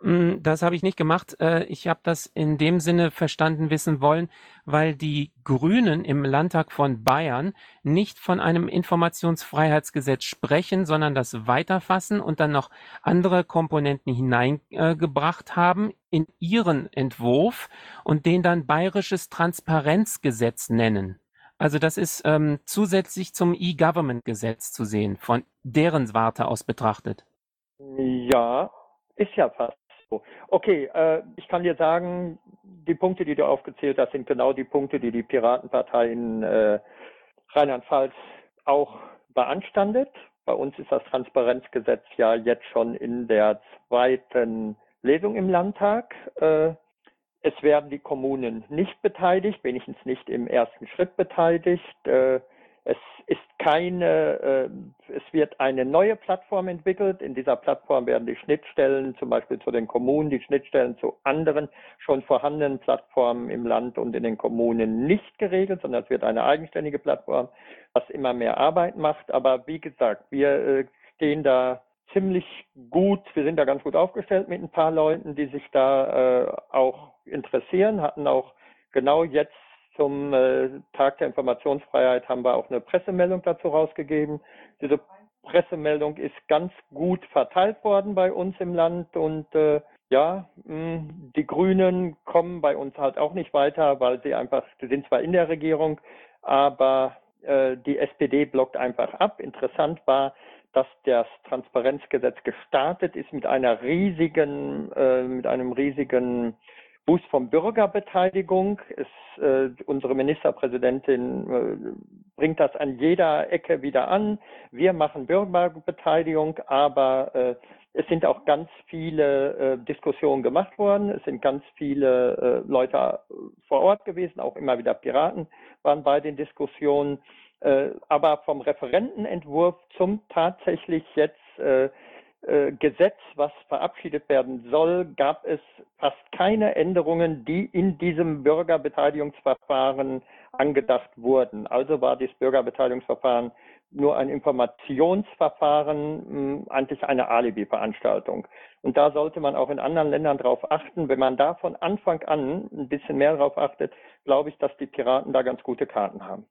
Hm, das habe ich nicht gemacht. Äh, ich habe das in dem Sinne verstanden wissen wollen, weil die Grünen im Landtag von Bayern nicht von einem Informationsfreiheitsgesetz sprechen, sondern das weiterfassen und dann noch andere Komponenten hineingebracht haben in ihren Entwurf und den dann bayerisches Transparenzgesetz nennen. Also das ist ähm, zusätzlich zum E-Government-Gesetz zu sehen, von deren Warte aus betrachtet. Ja, ist ja fast Okay, äh, ich kann dir sagen, die Punkte, die du aufgezählt hast, sind genau die Punkte, die die Piratenpartei in äh, Rheinland-Pfalz auch beanstandet. Bei uns ist das Transparenzgesetz ja jetzt schon in der zweiten Lesung im Landtag. Äh, es werden die Kommunen nicht beteiligt, wenigstens nicht im ersten Schritt beteiligt. Es ist keine, äh, es wird eine neue Plattform entwickelt. In dieser Plattform werden die Schnittstellen, zum Beispiel zu den Kommunen, die Schnittstellen zu anderen schon vorhandenen Plattformen im Land und in den Kommunen nicht geregelt, sondern es wird eine eigenständige Plattform, was immer mehr Arbeit macht. Aber wie gesagt, wir äh, stehen da ziemlich gut, wir sind da ganz gut aufgestellt mit ein paar Leuten, die sich da äh, auch interessieren, hatten auch genau jetzt zum äh, Tag der Informationsfreiheit haben wir auch eine Pressemeldung dazu rausgegeben. Diese Pressemeldung ist ganz gut verteilt worden bei uns im Land und äh, ja, mh, hm, die Grünen kommen bei uns halt auch nicht weiter, weil sie einfach, sie sind zwar in der Regierung, aber äh, die SPD blockt einfach ab. Interessant war, dass das Transparenzgesetz gestartet ist mit einer riesigen, äh, mit einem riesigen Boost von Bürgerbeteiligung. Es, äh, unsere Ministerpräsidentin äh, bringt das an jeder Ecke wieder an. Wir machen Bürgerbeteiligung, aber äh, es sind auch ganz viele äh, Diskussionen gemacht worden. Es sind ganz viele äh, Leute vor Ort gewesen, auch immer wieder Piraten waren bei den Diskussionen. Äh, aber vom Referentenentwurf zum tatsächlich jetzt äh, Gesetz, was verabschiedet werden soll, gab es fast keine Änderungen, die in diesem Bürgerbeteiligungsverfahren angedacht wurden. Also war das Bürgerbeteiligungsverfahren nur ein Informationsverfahren, eigentlich eine Alibi-Veranstaltung. Und da sollte man auch in anderen Ländern darauf achten. Wenn man da von Anfang an ein bisschen mehr darauf achtet, glaube ich, dass die Piraten da ganz gute Karten haben.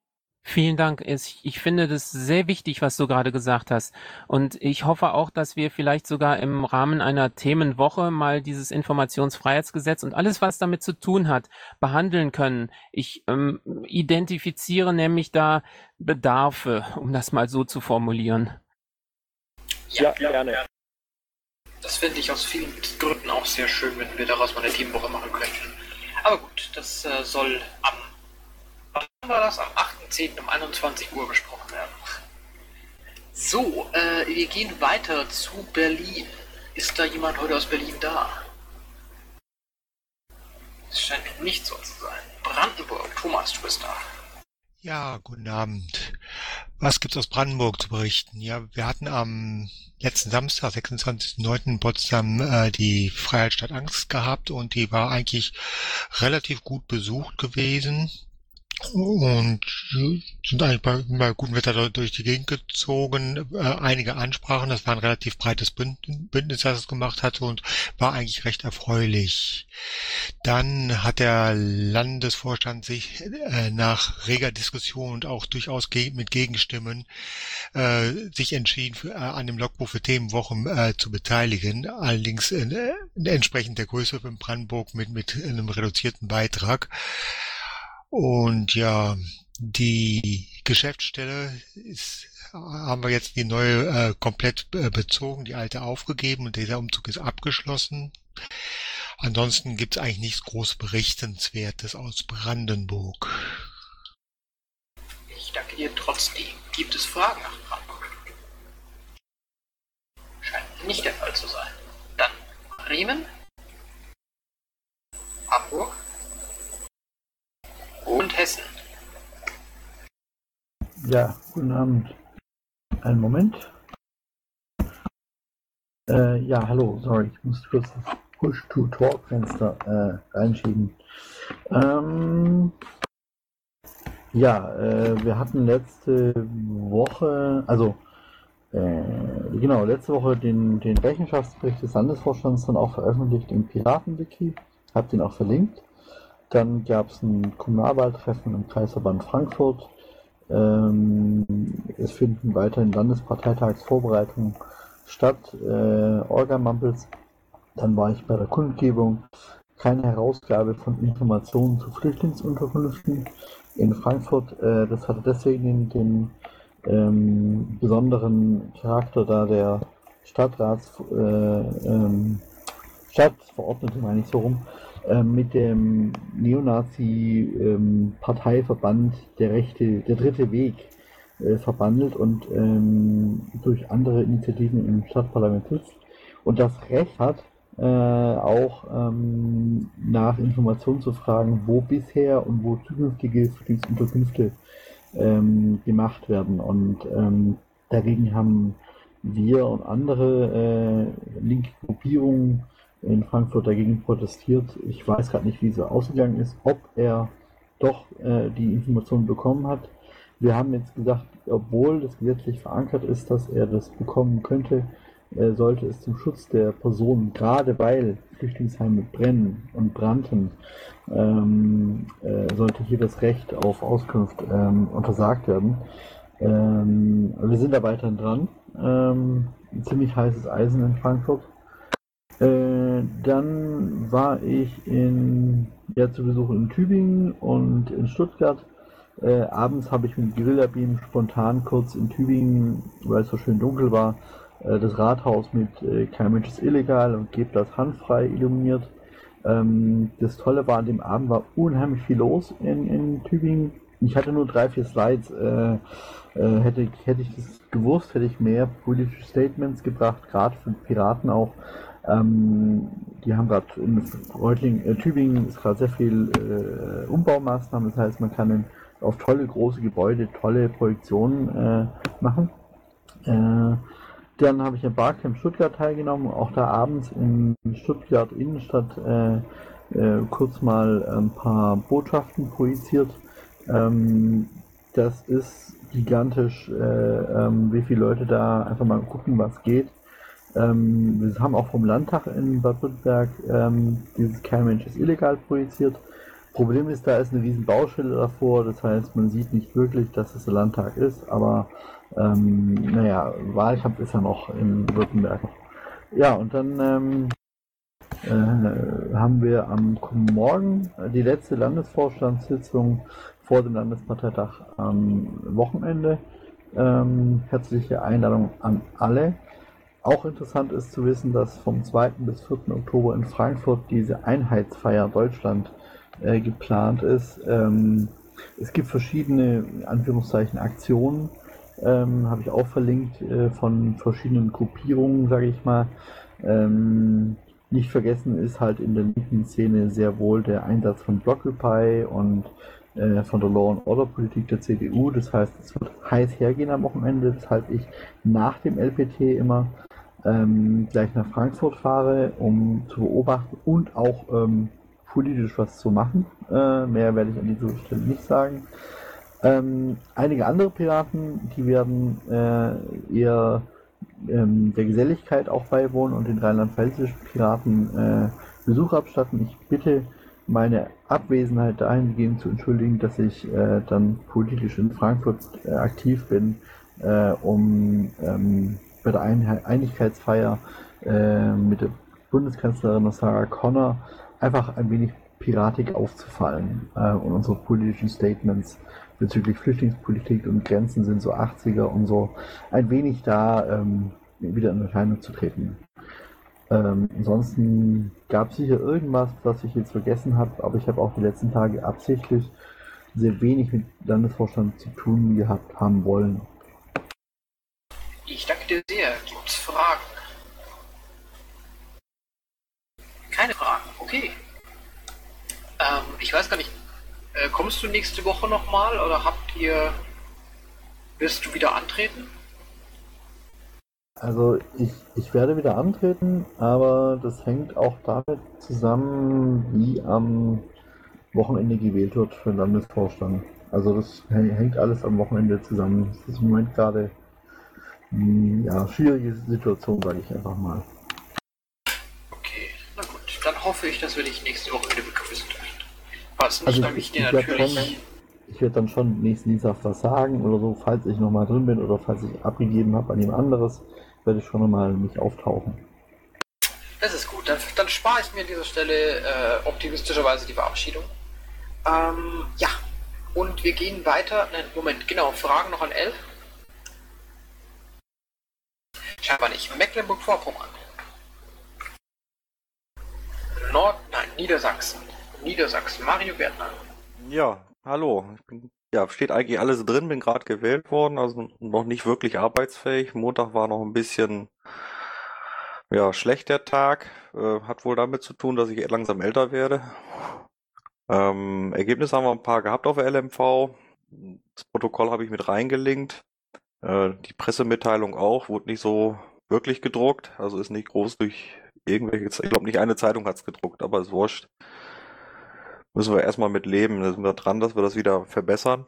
Vielen Dank. Ich finde das sehr wichtig, was du gerade gesagt hast. Und ich hoffe auch, dass wir vielleicht sogar im Rahmen einer Themenwoche mal dieses Informationsfreiheitsgesetz und alles, was damit zu tun hat, behandeln können. Ich ähm, identifiziere nämlich da Bedarfe, um das mal so zu formulieren. Ja, ja gerne. Das finde ich aus vielen Gründen auch sehr schön, wenn wir daraus mal eine Themenwoche machen könnten. Aber gut, das äh, soll am war das? Am 8.10. um 21 Uhr besprochen werden. So, äh, wir gehen weiter zu Berlin. Ist da jemand heute aus Berlin da? Es scheint nicht so zu sein. Brandenburg, Thomas, du bist da. Ja, guten Abend. Was gibt's aus Brandenburg zu berichten? Ja, wir hatten am letzten Samstag, 26.09. in Potsdam äh, die Freiheitsstadt Angst gehabt und die war eigentlich relativ gut besucht gewesen und sind eigentlich bei, bei gutem Wetter durch die Gegend gezogen. Äh, einige Ansprachen, das war ein relativ breites Bündnis, das es gemacht hatte und war eigentlich recht erfreulich. Dann hat der Landesvorstand sich äh, nach reger Diskussion und auch durchaus ge mit Gegenstimmen äh, sich entschieden, für, äh, an dem Logbuch für Themenwochen äh, zu beteiligen. Allerdings äh, entsprechend der Größe in Brandenburg mit, mit einem reduzierten Beitrag. Und ja, die Geschäftsstelle ist, haben wir jetzt die neue äh, komplett äh, bezogen, die alte aufgegeben und dieser Umzug ist abgeschlossen. Ansonsten gibt es eigentlich nichts groß Berichtenswertes aus Brandenburg. Ich danke dir trotzdem. Gibt es Fragen nach Brandenburg? Scheint nicht der Fall zu sein. Dann Bremen, Hamburg, und Hessen. Ja, guten Abend. Einen Moment. Äh, ja, hallo, sorry, ich muss kurz das Push-to-Talk-Fenster äh, reinschieben. Ähm, ja, äh, wir hatten letzte Woche, also äh, genau, letzte Woche den, den Rechenschaftsbericht des Landesvorstands dann auch veröffentlicht im Piratenwiki. Hab den auch verlinkt. Dann gab es ein Kommunalwahltreffen im Kreisverband Frankfurt. Ähm, es finden weiterhin Landesparteitagsvorbereitungen statt, äh, Orga-Mampels. Dann war ich bei der Kundgebung. Keine Herausgabe von Informationen zu Flüchtlingsunterkünften in Frankfurt. Äh, das hatte deswegen den ähm, besonderen Charakter, da der Stadtrats, äh, ähm, Stadtverordnete, meine ich so rum, mit dem Neonazi-Parteiverband ähm, der Rechte, der Dritte Weg äh, verbandelt und ähm, durch andere Initiativen im Stadtparlament sitzt und das Recht hat, äh, auch ähm, nach Informationen zu fragen, wo bisher und wo zukünftige Flüchtlingsunterkünfte gemacht werden. Und dagegen haben wir und andere äh, linke Gruppierungen in Frankfurt dagegen protestiert. Ich weiß gerade nicht, wie es ausgegangen ist, ob er doch äh, die Informationen bekommen hat. Wir haben jetzt gesagt, obwohl das gesetzlich verankert ist, dass er das bekommen könnte, äh, sollte es zum Schutz der Personen, gerade weil Flüchtlingsheime brennen und brannten, ähm, äh, sollte hier das Recht auf Auskunft ähm, untersagt werden. Ähm, wir sind da weiterhin dran. Ähm, ziemlich heißes Eisen in Frankfurt. Äh, dann war ich in, ja, zu Besuch in Tübingen und in Stuttgart. Äh, abends habe ich mit Guerilla Beam spontan kurz in Tübingen, weil es so schön dunkel war, äh, das Rathaus mit äh, Kein Mensch ist illegal und Gebt das handfrei illuminiert. Ähm, das Tolle war, an dem Abend war unheimlich viel los in, in Tübingen. Ich hatte nur drei, vier Slides. Äh, äh, hätte, hätte ich das gewusst, hätte ich mehr politische Statements gebracht, gerade für Piraten auch. Ähm, die haben gerade in Reutling, äh, Tübingen ist gerade sehr viel äh, Umbaumaßnahmen, das heißt, man kann in, auf tolle große Gebäude tolle Projektionen äh, machen. Äh, dann habe ich am Barcamp Stuttgart teilgenommen, auch da abends in Stuttgart Innenstadt äh, äh, kurz mal ein paar Botschaften projiziert. Ähm, das ist gigantisch, ähm, wie viele Leute da einfach mal gucken, was geht. Ähm, wir haben auch vom Landtag in Bad Württemberg ähm, dieses Kein Mensch ist illegal projiziert. Problem ist, da ist eine riesen Baustelle davor, das heißt, man sieht nicht wirklich, dass es der Landtag ist, aber ähm, naja, Wahlkampf ist ja noch in Württemberg. Ja, und dann ähm, äh, haben wir am Morgen die letzte Landesvorstandssitzung vor dem Landesparteitag am Wochenende. Ähm, herzliche Einladung an alle. Auch interessant ist zu wissen, dass vom 2. bis 4. Oktober in Frankfurt diese Einheitsfeier Deutschland äh, geplant ist. Ähm, es gibt verschiedene, Anführungszeichen, Aktionen, ähm, habe ich auch verlinkt, äh, von verschiedenen Gruppierungen, sage ich mal. Ähm, nicht vergessen ist halt in der linken Szene sehr wohl der Einsatz von Blockupy und äh, von der Law and Order Politik der CDU. Das heißt, es wird heiß hergehen am Wochenende, weshalb ich nach dem LPT immer ähm, gleich nach Frankfurt fahre, um zu beobachten und auch ähm, politisch was zu machen. Äh, mehr werde ich an dieser Stelle nicht sagen. Ähm, einige andere Piraten, die werden äh, eher ähm, der Geselligkeit auch beiwohnen und den rheinland-pfälzischen Piraten äh, Besuch abstatten. Ich bitte meine Abwesenheit dahingehend zu entschuldigen, dass ich äh, dann politisch in Frankfurt äh, aktiv bin, äh, um ähm, bei der Ein Einigkeitsfeier äh, mit der Bundeskanzlerin Sarah Connor einfach ein wenig piratig aufzufallen äh, und unsere politischen Statements bezüglich Flüchtlingspolitik und Grenzen sind so 80er und so ein wenig da ähm, wieder in Erscheinung zu treten. Ähm, ansonsten gab es sicher irgendwas, was ich jetzt vergessen habe, aber ich habe auch die letzten Tage absichtlich sehr wenig mit Landesvorstand zu tun gehabt haben wollen. Ich danke dir sehr. Gibt es Fragen? Keine Fragen, okay. Ähm, ich weiß gar nicht, äh, kommst du nächste Woche nochmal oder habt ihr, wirst du wieder antreten? Also ich, ich werde wieder antreten, aber das hängt auch damit zusammen, wie am Wochenende gewählt wird für den Landesvorstand. Also das hängt alles am Wochenende zusammen. Das ist im Moment gerade hm, ja, schwierige Situation, sage ich einfach mal. Okay, na gut. Dann hoffe ich, dass wir dich nächste Woche wieder begrüßen dürfen. Was nicht, Also dann ich, ich dir ich werde natürlich... schon, ich werd dann schon nächsten Dienstag was sagen oder so, falls ich nochmal drin bin oder falls ich abgegeben habe an jemand anderes, werde ich schon nochmal mich auftauchen. Das ist gut. Dann, dann spare ich mir an dieser Stelle äh, optimistischerweise die Verabschiedung. Ähm, ja. Und wir gehen weiter. Nein, Moment, genau. Fragen noch an Elf? Scheinbar nicht. Mecklenburg-Vorpommern. Nord, nein, Niedersachsen. Niedersachsen. Mario Gärtner. Ja, hallo. Ich bin, ja, steht eigentlich alles drin, bin gerade gewählt worden, also noch nicht wirklich arbeitsfähig. Montag war noch ein bisschen, ja, schlecht der Tag. Äh, hat wohl damit zu tun, dass ich langsam älter werde. Ähm, Ergebnisse haben wir ein paar gehabt auf der LMV. Das Protokoll habe ich mit reingelinkt. Äh, die Pressemitteilung auch, wurde nicht so wirklich gedruckt, also ist nicht groß durch irgendwelche, ich glaube nicht eine Zeitung hat es gedruckt, aber ist wurscht. Müssen wir erstmal mit leben, da sind wir dran, dass wir das wieder verbessern.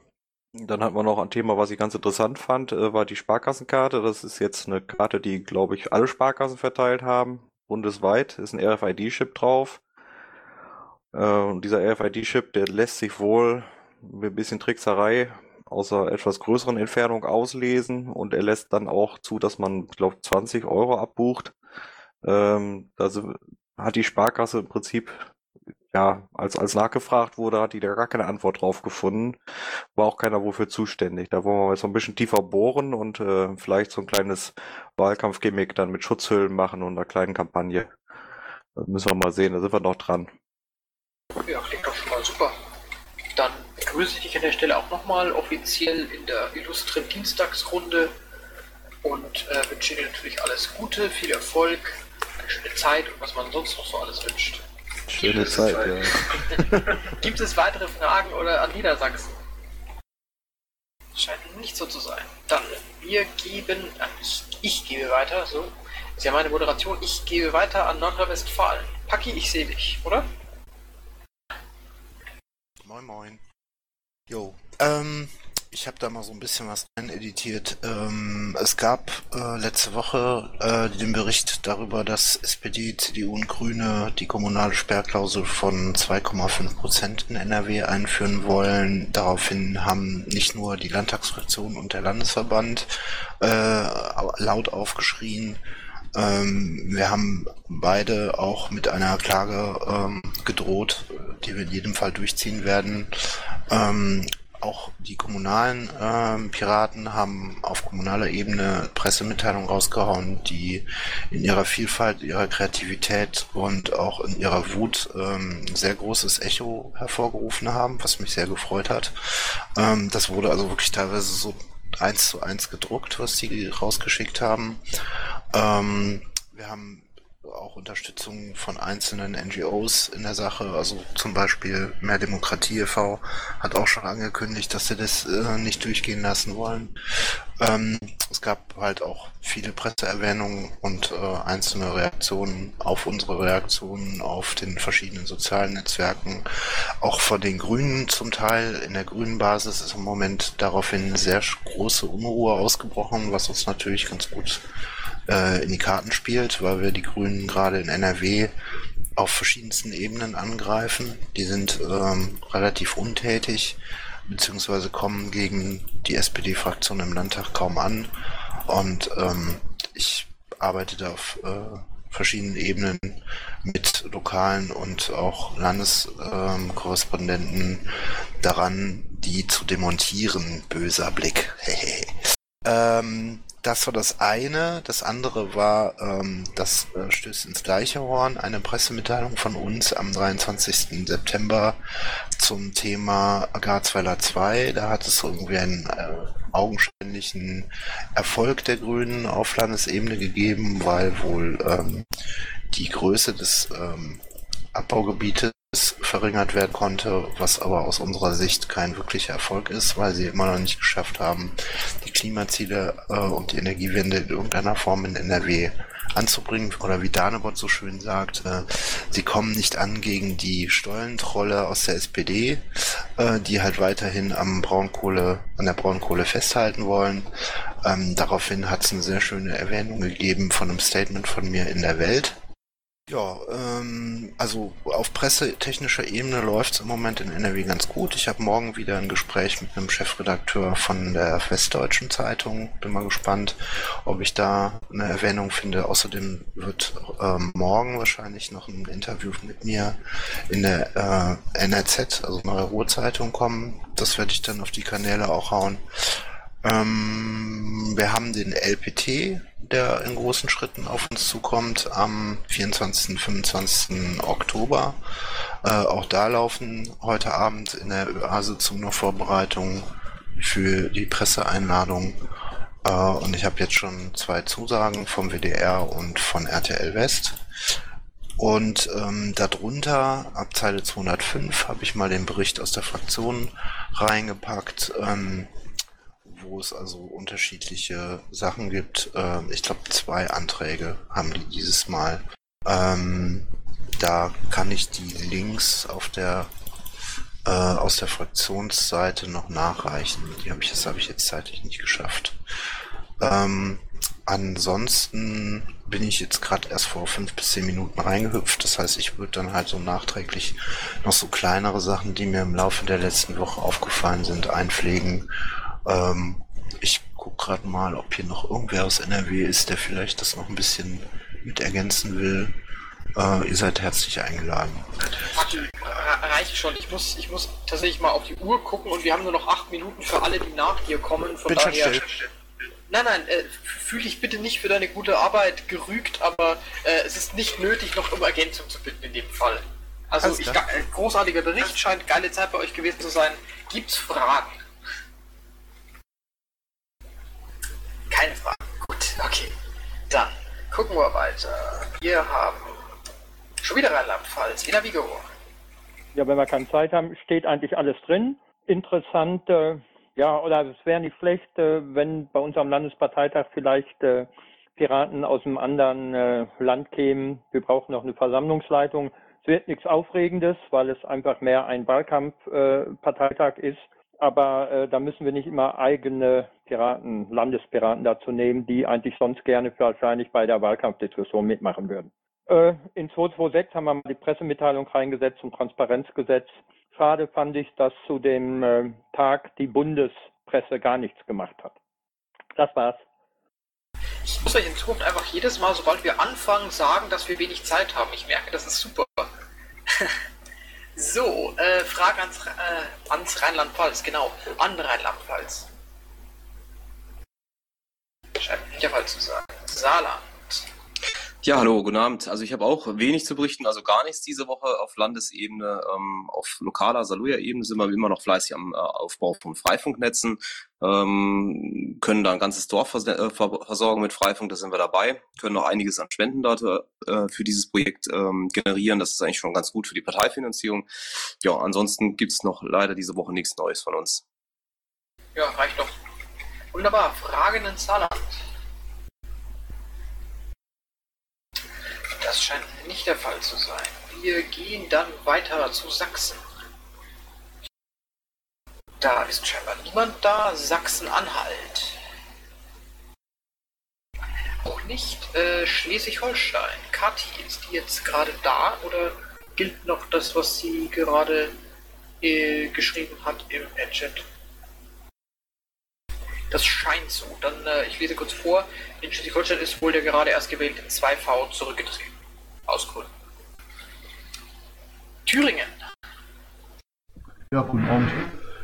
Dann hatten wir noch ein Thema, was ich ganz interessant fand, äh, war die Sparkassenkarte. Das ist jetzt eine Karte, die, glaube ich, alle Sparkassen verteilt haben, bundesweit. Ist ein RFID-Chip drauf. Äh, Und dieser RFID-Chip, der lässt sich wohl mit ein bisschen Trickserei aus einer etwas größeren Entfernung auslesen und er lässt dann auch zu, dass man, ich glaube, 20 Euro abbucht. Ähm, da sind- hat die Sparkasse im Prinzip, ja, als, als nachgefragt wurde, hat die da gar keine Antwort drauf gefunden. War auch keiner wofür zuständig. Da wollen wir jetzt noch ein bisschen tiefer bohren und äh, vielleicht so ein kleines Wahlkampfgimmick dann mit Schutzhüllen machen und einer kleinen Kampagne. Das müssen wir mal sehen, da sind wir noch dran. Ja, klingt doch schon mal super. Dann begrüße ich dich an der Stelle auch nochmal offiziell in der illustren Dienstagsrunde und äh, wünsche dir natürlich alles Gute, viel Erfolg, eine schöne Zeit und was man sonst noch so alles wünscht. Schöne Zeit, ja. Gibt es weitere Fragen oder an Niedersachsen? Scheint nicht so zu sein. Dann, wir geben, äh, ich, ich gebe weiter, so. ist ja meine Moderation, ich gebe weiter an Nordrhein-Westfalen. Paki, ich sehe dich, oder? Moin Moin. Jo, ähm, ich habe da mal so ein bisschen was rein editiert. Ähm, es gab äh, letzte Woche äh, den Bericht darüber, dass SPD, CDU und Grüne die kommunale Sperrklausel von 2,5 Prozent in NRW einführen wollen. Daraufhin haben nicht nur die Landtagsfraktion und der Landesverband äh, laut aufgeschrien, ähm, wir haben beide auch mit einer Klage ähm, gedroht, die wir in jedem Fall durchziehen werden. Ähm, auch die kommunalen ähm, Piraten haben auf kommunaler Ebene Pressemitteilungen rausgehauen, die in ihrer Vielfalt, ihrer Kreativität und auch in ihrer Wut ähm, sehr großes Echo hervorgerufen haben, was mich sehr gefreut hat. Ähm, das wurde also wirklich teilweise so eins zu eins gedruckt, was die rausgeschickt haben. Ähm, wir haben auch Unterstützung von einzelnen NGOs in der Sache. Also zum Beispiel Mehr Demokratie e.V. hat auch schon angekündigt, dass sie das äh, nicht durchgehen lassen wollen. Ähm, es gab halt auch viele Presseerwähnungen und äh, einzelne Reaktionen auf unsere Reaktionen auf den verschiedenen sozialen Netzwerken. Auch von den Grünen zum Teil. In der grünen Basis ist im Moment daraufhin sehr große Unruhe ausgebrochen, was uns natürlich ganz gut äh, in die Karten spielt, weil wir die Grünen gerade in NRW auf verschiedensten Ebenen angreifen. Die sind ähm, relativ untätig, beziehungsweise kommen gegen die SPD-Fraktion im Landtag kaum an. Und ähm, ich arbeite da auf äh, verschiedenen Ebenen mit lokalen und auch Landeskorrespondenten ähm, daran, die zu demontieren. Böser Blick. ähm, das war das eine. Das andere war, ähm, das äh, stößt ins gleiche Horn, eine Pressemitteilung von uns am 23. September zum Thema Garzweiler 2. Da hat es irgendwie einen äh, augenscheinlichen Erfolg der Grünen auf Landesebene gegeben, weil wohl ähm, die Größe des ähm, Abbaugebietes verringert werden konnte, was aber aus unserer Sicht kein wirklicher Erfolg ist, weil sie immer noch nicht geschafft haben, die Klimaziele äh, und die Energiewende in irgendeiner Form in NRW anzubringen. Oder wie Danebot so schön sagt, äh, sie kommen nicht an gegen die Stollentrolle aus der SPD, äh, die halt weiterhin am Braunkohle, an der Braunkohle festhalten wollen. Ähm, daraufhin hat es eine sehr schöne Erwähnung gegeben von einem Statement von mir in der Welt ja, ähm, also auf pressetechnischer Ebene läuft es im Moment in NRW ganz gut. Ich habe morgen wieder ein Gespräch mit einem Chefredakteur von der Westdeutschen Zeitung. Bin mal gespannt, ob ich da eine Erwähnung finde. Außerdem wird ähm, morgen wahrscheinlich noch ein Interview mit mir in der äh, NRZ, also Neue Ruhrzeitung, kommen. Das werde ich dann auf die Kanäle auch hauen. Ähm, wir haben den LPT, der in großen Schritten auf uns zukommt am 24. und 25. Oktober. Äh, auch da laufen heute Abend in der ÖA-Sitzung noch Vorbereitungen für die Presseeinladung. Äh, und ich habe jetzt schon zwei Zusagen vom WDR und von RTL West. Und ähm, darunter, ab Zeile 205, habe ich mal den Bericht aus der Fraktion reingepackt. Ähm, wo es also unterschiedliche Sachen gibt. Ähm, ich glaube, zwei Anträge haben die dieses Mal. Ähm, da kann ich die Links auf der äh, aus der Fraktionsseite noch nachreichen. Die habe ich, das habe ich jetzt zeitlich nicht geschafft. Ähm, ansonsten bin ich jetzt gerade erst vor fünf bis zehn Minuten reingehüpft. Das heißt, ich würde dann halt so nachträglich noch so kleinere Sachen, die mir im Laufe der letzten Woche aufgefallen sind, einpflegen ähm, ich gucke gerade mal, ob hier noch irgendwer aus NRW ist, der vielleicht das noch ein bisschen mit ergänzen will. Äh, ihr seid herzlich eingeladen. Reicht schon. Ich muss, ich muss tatsächlich mal auf die Uhr gucken und wir haben nur noch acht Minuten für alle, die nach dir kommen. Von Bin daher. Nein, nein, äh, fühle ich bitte nicht für deine gute Arbeit gerügt, aber äh, es ist nicht nötig, noch um Ergänzung zu bitten in dem Fall. Also, ich, äh, großartiger Bericht, scheint geile Zeit bei euch gewesen zu sein. Gibt's Fragen? Keine Frage. Gut, okay. Dann gucken wir weiter. Wir haben schon wieder Rheinland-Pfalz, in Vigo. Ja, wenn wir keine Zeit haben, steht eigentlich alles drin. Interessant, äh, ja, oder es wäre nicht schlecht, äh, wenn bei uns am Landesparteitag vielleicht äh, Piraten aus einem anderen äh, Land kämen. Wir brauchen noch eine Versammlungsleitung. Es wird nichts Aufregendes, weil es einfach mehr ein Wahlkampfparteitag ist aber äh, da müssen wir nicht immer eigene Piraten, Landespiraten dazu nehmen, die eigentlich sonst gerne wahrscheinlich bei der Wahlkampfdiskussion mitmachen würden. Äh, in 226 haben wir mal die Pressemitteilung reingesetzt zum Transparenzgesetz. Schade fand ich, dass zu dem äh, Tag die Bundespresse gar nichts gemacht hat. Das war's. Ich muss euch in Zukunft einfach jedes Mal, sobald wir anfangen, sagen, dass wir wenig Zeit haben. Ich merke, das ist super. So, äh, Frage ans, äh, ans Rheinland-Pfalz, genau, an Rheinland-Pfalz. Scheint nicht der Fall zu sagen. Saarland. Ja, hallo, guten Abend. Also ich habe auch wenig zu berichten, also gar nichts diese Woche auf Landesebene. Ähm, auf lokaler Saluja-Ebene sind wir immer noch fleißig am äh, Aufbau von Freifunknetzen, ähm, können da ein ganzes Dorf vers äh, versorgen mit Freifunk, da sind wir dabei, können noch einiges an Spenden dort, äh, für dieses Projekt ähm, generieren. Das ist eigentlich schon ganz gut für die Parteifinanzierung. Ja, ansonsten gibt's noch leider diese Woche nichts Neues von uns. Ja, reicht doch. Wunderbar. Fragen ins Saarland. Das scheint nicht der Fall zu sein. Wir gehen dann weiter zu Sachsen. Da ist scheinbar niemand da. Sachsen-Anhalt. Auch nicht. Äh, Schleswig-Holstein. Kathi, ist die jetzt gerade da oder gilt noch das, was sie gerade äh, geschrieben hat im Chat? Das scheint so. Dann, äh, ich lese kurz vor. In Schleswig-Holstein ist wohl der gerade erst gewählte 2V zurückgetreten aus Gründen. Thüringen. Ja, guten Abend.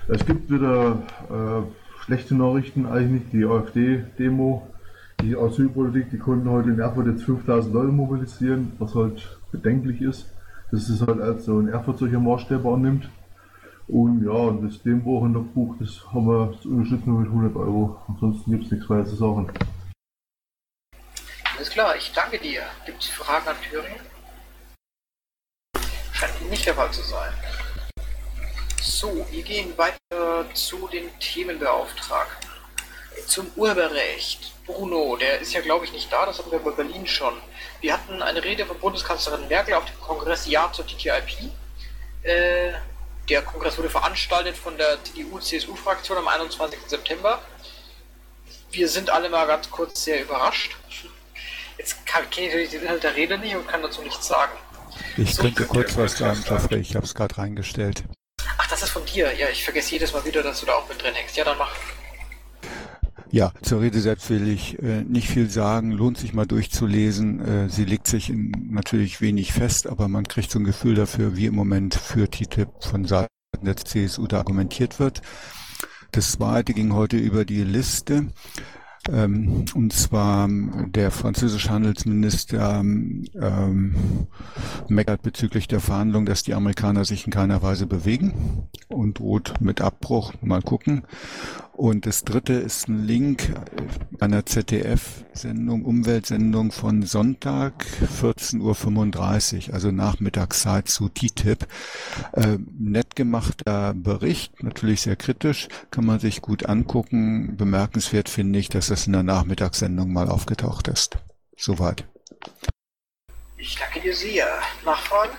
Es gibt wieder äh, schlechte Nachrichten eigentlich. Die AfD-Demo, die Asylpolitik, die konnten heute in Erfurt jetzt 5000 Leute mobilisieren, was halt bedenklich ist. Das ist halt als so ein Erfurt solcher Maßstäbe annimmt. Und ja, das dem Buch, das haben wir unterstützen mit 100 Euro. Ansonsten gibt es nichts weiter zu sagen. Alles klar, ich danke dir. Gibt es Fragen an Thüringen? Scheint nicht der Fall zu sein. So, wir gehen weiter zu den Themenbeauftragten. Zum Urheberrecht. Bruno, der ist ja glaube ich nicht da, das hatten wir bei Berlin schon. Wir hatten eine Rede von Bundeskanzlerin Merkel auf dem Kongress Ja zur TTIP. Äh, der Kongress wurde veranstaltet von der CDU-CSU-Fraktion am 21. September. Wir sind alle mal ganz kurz sehr überrascht. Jetzt kenne ich den Inhalt der Rede nicht und kann dazu nichts sagen. Ich so, könnte kurz was sagen, Joffrey. Ich habe es gerade reingestellt. Ach, das ist von dir. Ja, ich vergesse jedes Mal wieder, dass du da auch mit drin hängst. Ja, dann mach. Ja, zur Rede selbst will ich äh, nicht viel sagen. Lohnt sich mal durchzulesen. Äh, sie legt sich in, natürlich wenig fest, aber man kriegt so ein Gefühl dafür, wie im Moment für TTIP von Seiten der CSU da argumentiert wird. Das zweite ging heute über die Liste. Ähm, und zwar der französische Handelsminister ähm, meckert bezüglich der Verhandlungen, dass die Amerikaner sich in keiner Weise bewegen und droht mit Abbruch. Mal gucken. Und das dritte ist ein Link einer ZDF-Sendung, Umweltsendung von Sonntag, 14.35 Uhr, also Nachmittagszeit zu TTIP. Äh, nett gemachter Bericht, natürlich sehr kritisch, kann man sich gut angucken. Bemerkenswert finde ich, dass das in der Nachmittagssendung mal aufgetaucht ist. Soweit. Ich danke dir sehr. Nachfragen?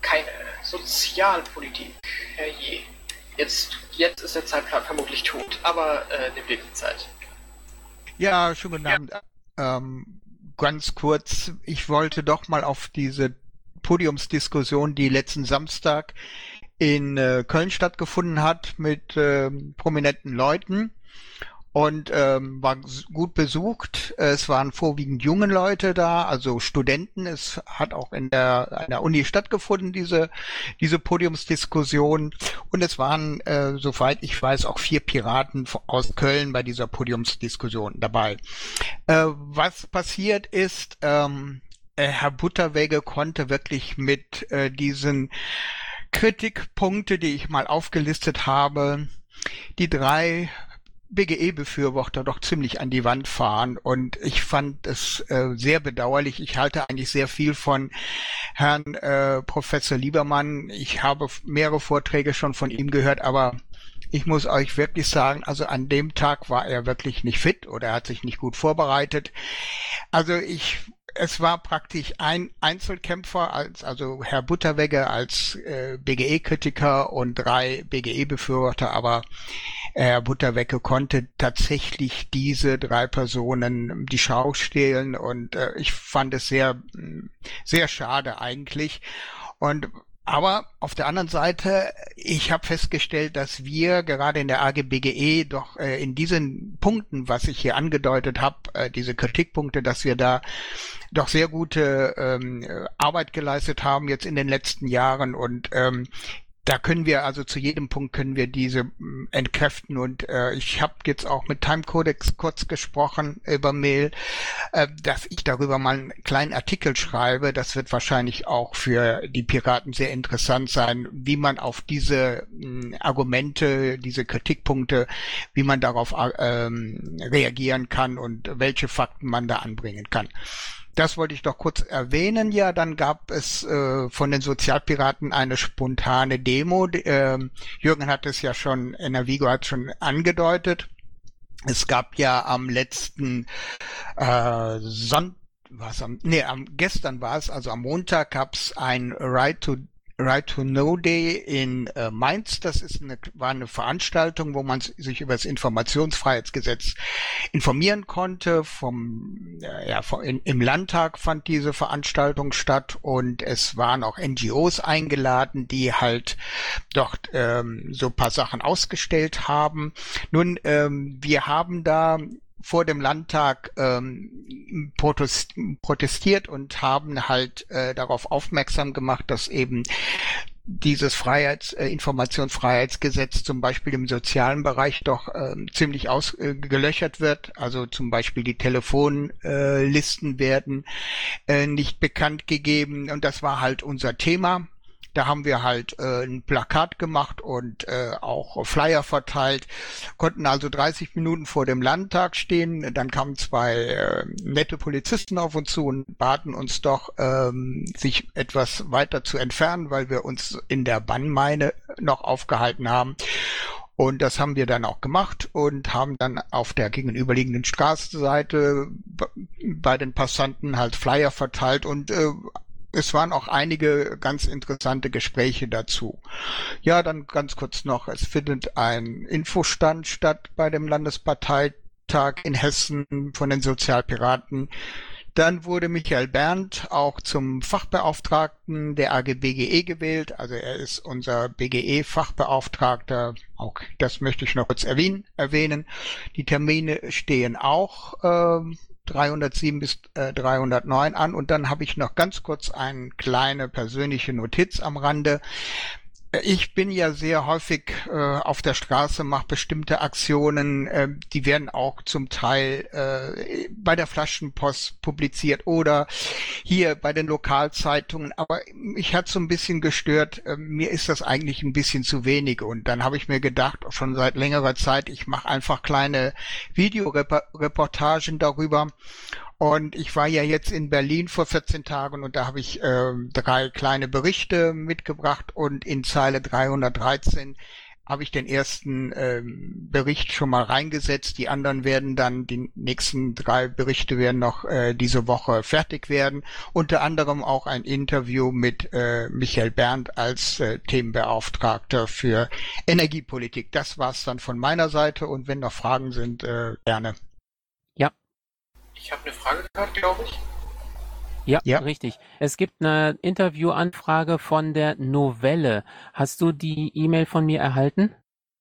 Keine. Sozialpolitik. Herrje. Jetzt, jetzt ist der Zeitplan vermutlich tot, aber äh, nimm dir die Zeit. Ja, schönen guten Abend. Ähm, ganz kurz, ich wollte doch mal auf diese Podiumsdiskussion, die letzten Samstag in äh, Köln stattgefunden hat mit äh, prominenten Leuten und ähm, war gut besucht. Es waren vorwiegend junge Leute da, also Studenten. Es hat auch in der einer Uni stattgefunden diese diese Podiumsdiskussion und es waren, äh, soweit ich weiß, auch vier Piraten aus Köln bei dieser Podiumsdiskussion dabei. Äh, was passiert ist, ähm, äh, Herr Butterwege konnte wirklich mit äh, diesen Kritikpunkte, die ich mal aufgelistet habe, die drei BGE-Befürworter doch ziemlich an die Wand fahren und ich fand es äh, sehr bedauerlich. Ich halte eigentlich sehr viel von Herrn äh, Professor Liebermann. Ich habe mehrere Vorträge schon von ihm gehört, aber ich muss euch wirklich sagen, also an dem Tag war er wirklich nicht fit oder er hat sich nicht gut vorbereitet. Also ich es war praktisch ein Einzelkämpfer, als, also Herr Butterwegge als äh, BGE-Kritiker und drei BGE-Befürworter, aber Herr Butterwecke konnte tatsächlich diese drei Personen die Schau stehlen und äh, ich fand es sehr, sehr schade eigentlich. Und aber auf der anderen Seite, ich habe festgestellt, dass wir gerade in der AGBGE doch äh, in diesen Punkten, was ich hier angedeutet habe, äh, diese Kritikpunkte, dass wir da doch sehr gute ähm, Arbeit geleistet haben jetzt in den letzten Jahren. Und ähm, da können wir also zu jedem Punkt können wir diese mm, entkräften und äh, ich habe jetzt auch mit Timecodex kurz gesprochen über Mail, äh, dass ich darüber mal einen kleinen Artikel schreibe. Das wird wahrscheinlich auch für die Piraten sehr interessant sein, wie man auf diese mm, Argumente, diese Kritikpunkte, wie man darauf äh, ähm, reagieren kann und welche Fakten man da anbringen kann. Das wollte ich doch kurz erwähnen. Ja, dann gab es äh, von den Sozialpiraten eine spontane Demo. Äh, Jürgen hat es ja schon, Navigo hat schon angedeutet. Es gab ja am letzten äh, Sonntag, was am, nee, am gestern war es, also am Montag gab es ein Right to Right to Know Day in äh, Mainz. Das ist eine, war eine Veranstaltung, wo man sich über das Informationsfreiheitsgesetz informieren konnte. Vom, äh, ja, vom, in, im Landtag fand diese Veranstaltung statt und es waren auch NGOs eingeladen, die halt dort ähm, so paar Sachen ausgestellt haben. Nun, ähm, wir haben da vor dem Landtag ähm, protestiert und haben halt äh, darauf aufmerksam gemacht, dass eben dieses Freiheits, äh, Informationsfreiheitsgesetz zum Beispiel im sozialen Bereich doch äh, ziemlich ausgelöchert äh, wird. Also zum Beispiel die Telefonlisten äh, werden äh, nicht bekannt gegeben und das war halt unser Thema. Da haben wir halt äh, ein Plakat gemacht und äh, auch Flyer verteilt, konnten also 30 Minuten vor dem Landtag stehen. Dann kamen zwei äh, nette Polizisten auf uns zu und baten uns doch, ähm, sich etwas weiter zu entfernen, weil wir uns in der Bannmeine noch aufgehalten haben. Und das haben wir dann auch gemacht und haben dann auf der gegenüberliegenden Straßenseite bei den Passanten halt Flyer verteilt und äh, es waren auch einige ganz interessante Gespräche dazu. Ja, dann ganz kurz noch, es findet ein Infostand statt bei dem Landesparteitag in Hessen von den Sozialpiraten. Dann wurde Michael Berndt auch zum Fachbeauftragten der AG BGE gewählt. Also er ist unser BGE-Fachbeauftragter. Auch das möchte ich noch kurz erwähnen. Die Termine stehen auch äh, 307 bis äh, 309 an und dann habe ich noch ganz kurz eine kleine persönliche Notiz am Rande. Ich bin ja sehr häufig äh, auf der Straße, mache bestimmte Aktionen, äh, die werden auch zum Teil äh, bei der Flaschenpost publiziert oder hier bei den Lokalzeitungen. Aber mich hat so ein bisschen gestört, äh, mir ist das eigentlich ein bisschen zu wenig. Und dann habe ich mir gedacht, schon seit längerer Zeit, ich mache einfach kleine Videoreportagen darüber und ich war ja jetzt in Berlin vor 14 Tagen und da habe ich äh, drei kleine Berichte mitgebracht und in Zeile 313 habe ich den ersten ähm, Bericht schon mal reingesetzt. Die anderen werden dann, die nächsten drei Berichte werden noch äh, diese Woche fertig werden. Unter anderem auch ein Interview mit äh, Michael Berndt als äh, Themenbeauftragter für Energiepolitik. Das war's dann von meiner Seite und wenn noch Fragen sind, äh, gerne. Ich habe eine Frage gehört, glaube ich. Ja, ja, richtig. Es gibt eine Interviewanfrage von der Novelle. Hast du die E-Mail von mir erhalten?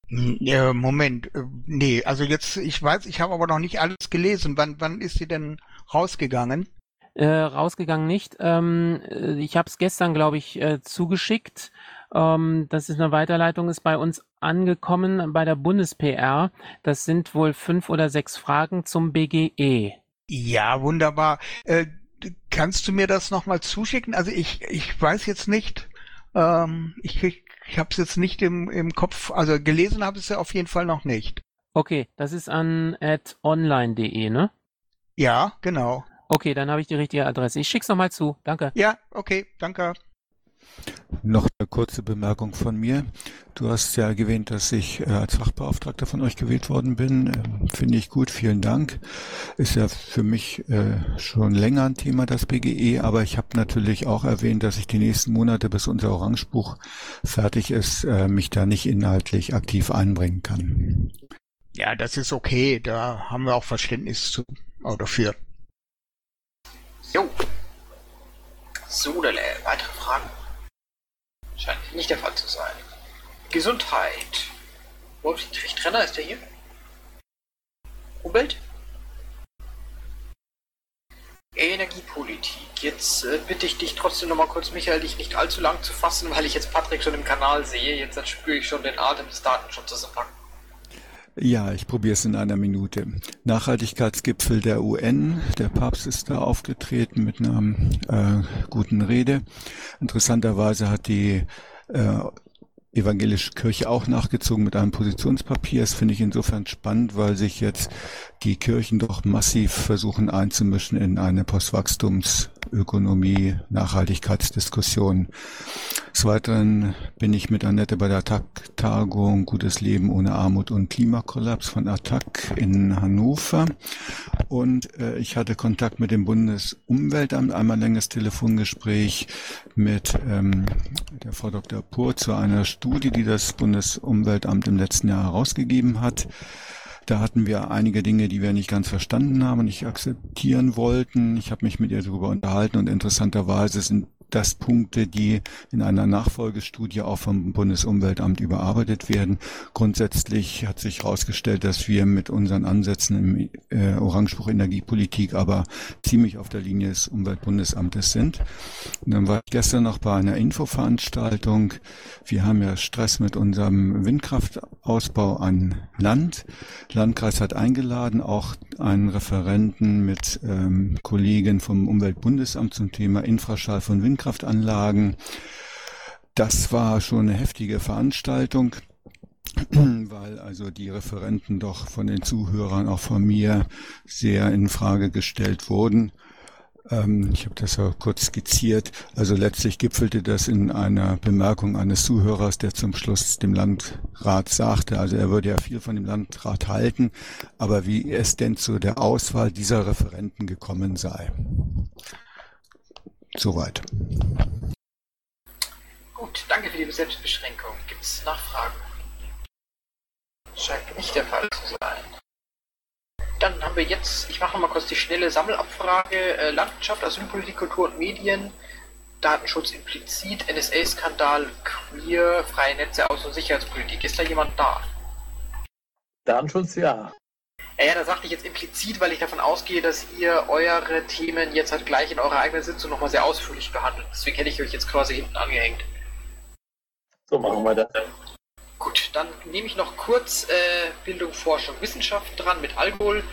Ja, Moment, äh, nee, also jetzt, ich weiß, ich habe aber noch nicht alles gelesen. Wann, wann ist sie denn rausgegangen? Äh, rausgegangen nicht. Ähm, äh, ich habe es gestern, glaube ich, äh, zugeschickt. Ähm, das ist eine Weiterleitung, ist bei uns angekommen bei der Bundes-PR. Das sind wohl fünf oder sechs Fragen zum BGE. Ja, wunderbar. Äh, kannst du mir das nochmal zuschicken? Also ich, ich weiß jetzt nicht, ähm, ich, ich, ich habe es jetzt nicht im, im Kopf, also gelesen habe ich es ja auf jeden Fall noch nicht. Okay, das ist an at online.de, ne? Ja, genau. Okay, dann habe ich die richtige Adresse. Ich schick's nochmal zu. Danke. Ja, okay, danke. Noch eine kurze Bemerkung von mir. Du hast ja erwähnt, dass ich äh, als Fachbeauftragter von euch gewählt worden bin. Ähm, finde ich gut, vielen Dank. Ist ja für mich äh, schon länger ein Thema, das BGE, aber ich habe natürlich auch erwähnt, dass ich die nächsten Monate, bis unser Orangebuch fertig ist, äh, mich da nicht inhaltlich aktiv einbringen kann. Ja, das ist okay. Da haben wir auch Verständnis zu, auch dafür. Jo. So, weitere Fragen? Scheint nicht der Fall zu sein. Gesundheit. Wolf-Dietrich Trenner, ist der hier? Umwelt? Energiepolitik. Jetzt äh, bitte ich dich trotzdem noch mal kurz, Michael, dich nicht allzu lang zu fassen, weil ich jetzt Patrick schon im Kanal sehe. Jetzt spüre ich schon den Atem des Datenschutzes im Nacken. Ja, ich probiere es in einer Minute. Nachhaltigkeitsgipfel der UN. Der Papst ist da aufgetreten mit einer äh, guten Rede. Interessanterweise hat die äh, evangelische Kirche auch nachgezogen mit einem Positionspapier. Das finde ich insofern spannend, weil sich jetzt die Kirchen doch massiv versuchen einzumischen in eine Postwachstumsökonomie, Nachhaltigkeitsdiskussion. Des Weiteren bin ich mit Annette bei der ATTAC-Tagung Gutes Leben ohne Armut und Klimakollaps von ATTAC in Hannover. Und äh, ich hatte Kontakt mit dem Bundesumweltamt, einmal längeres Telefongespräch mit ähm, der Frau Dr. Pur zu einer Studie, die das Bundesumweltamt im letzten Jahr herausgegeben hat. Da hatten wir einige Dinge, die wir nicht ganz verstanden haben und nicht akzeptieren wollten. Ich habe mich mit ihr darüber unterhalten und interessanterweise sind das Punkte, die in einer Nachfolgestudie auch vom Bundesumweltamt überarbeitet werden. Grundsätzlich hat sich herausgestellt, dass wir mit unseren Ansätzen im äh, Orangebuch Energiepolitik aber ziemlich auf der Linie des Umweltbundesamtes sind. Und dann war ich gestern noch bei einer Infoveranstaltung. Wir haben ja Stress mit unserem Windkraftausbau an Land. Landkreis hat eingeladen, auch einen Referenten mit ähm, Kollegen vom Umweltbundesamt zum Thema Infraschall von Windkraft Windkraftanlagen. Das war schon eine heftige Veranstaltung weil also die Referenten doch von den Zuhörern, auch von mir, sehr in Frage gestellt wurden. Ähm, ich habe das ja kurz skizziert. Also letztlich gipfelte das in einer Bemerkung eines Zuhörers, der zum Schluss dem Landrat sagte, also er würde ja viel von dem Landrat halten, aber wie es denn zu der Auswahl dieser Referenten gekommen sei. Soweit. Gut, danke für die Selbstbeschränkung. Gibt es Nachfragen? Scheint nicht der Fall zu sein. Dann haben wir jetzt, ich mache mal kurz die schnelle Sammelabfrage. Äh, Landwirtschaft, Asylpolitik, Kultur und Medien, Datenschutz implizit, NSA-Skandal, Queer, freie Netze, Außen- und Sicherheitspolitik. Ist da jemand da? Datenschutz, ja. Ja, da sagte ich jetzt implizit, weil ich davon ausgehe, dass ihr eure Themen jetzt halt gleich in eurer eigenen Sitzung nochmal sehr ausführlich behandelt. Deswegen hätte ich euch jetzt quasi hinten angehängt. So machen wir das. Gut, dann nehme ich noch kurz äh, Bildung, Forschung, Wissenschaft dran mit Alkohol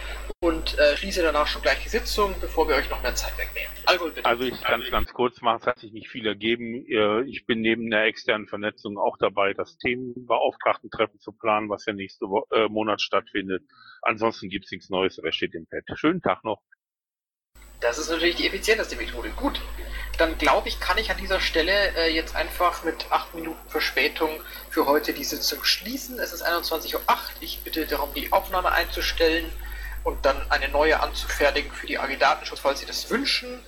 und äh, schließe danach schon gleich die Sitzung, bevor wir euch noch mehr Zeit wegnehmen. Alkohol bitte. Also ich kann es ganz kurz machen, es hat sich nicht viel ergeben. Ich bin neben der externen Vernetzung auch dabei, das Themenbeauftragten-Treffen zu planen, was ja nächste Wo äh, Monat stattfindet. Ansonsten gibt es nichts Neues, der steht im Pad. Schönen Tag noch. Das ist natürlich die effizienteste Methode. Gut, dann glaube ich, kann ich an dieser Stelle äh, jetzt einfach mit 8 Minuten Verspätung für heute die Sitzung schließen. Es ist 21.08 Uhr. Ich bitte darum, die Aufnahme einzustellen und dann eine neue anzufertigen für die AG Datenschutz, falls Sie das wünschen.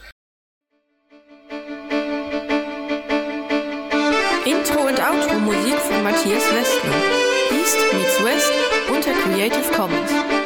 Intro und Outro Musik von Matthias Westner. East meets West unter Creative Commons.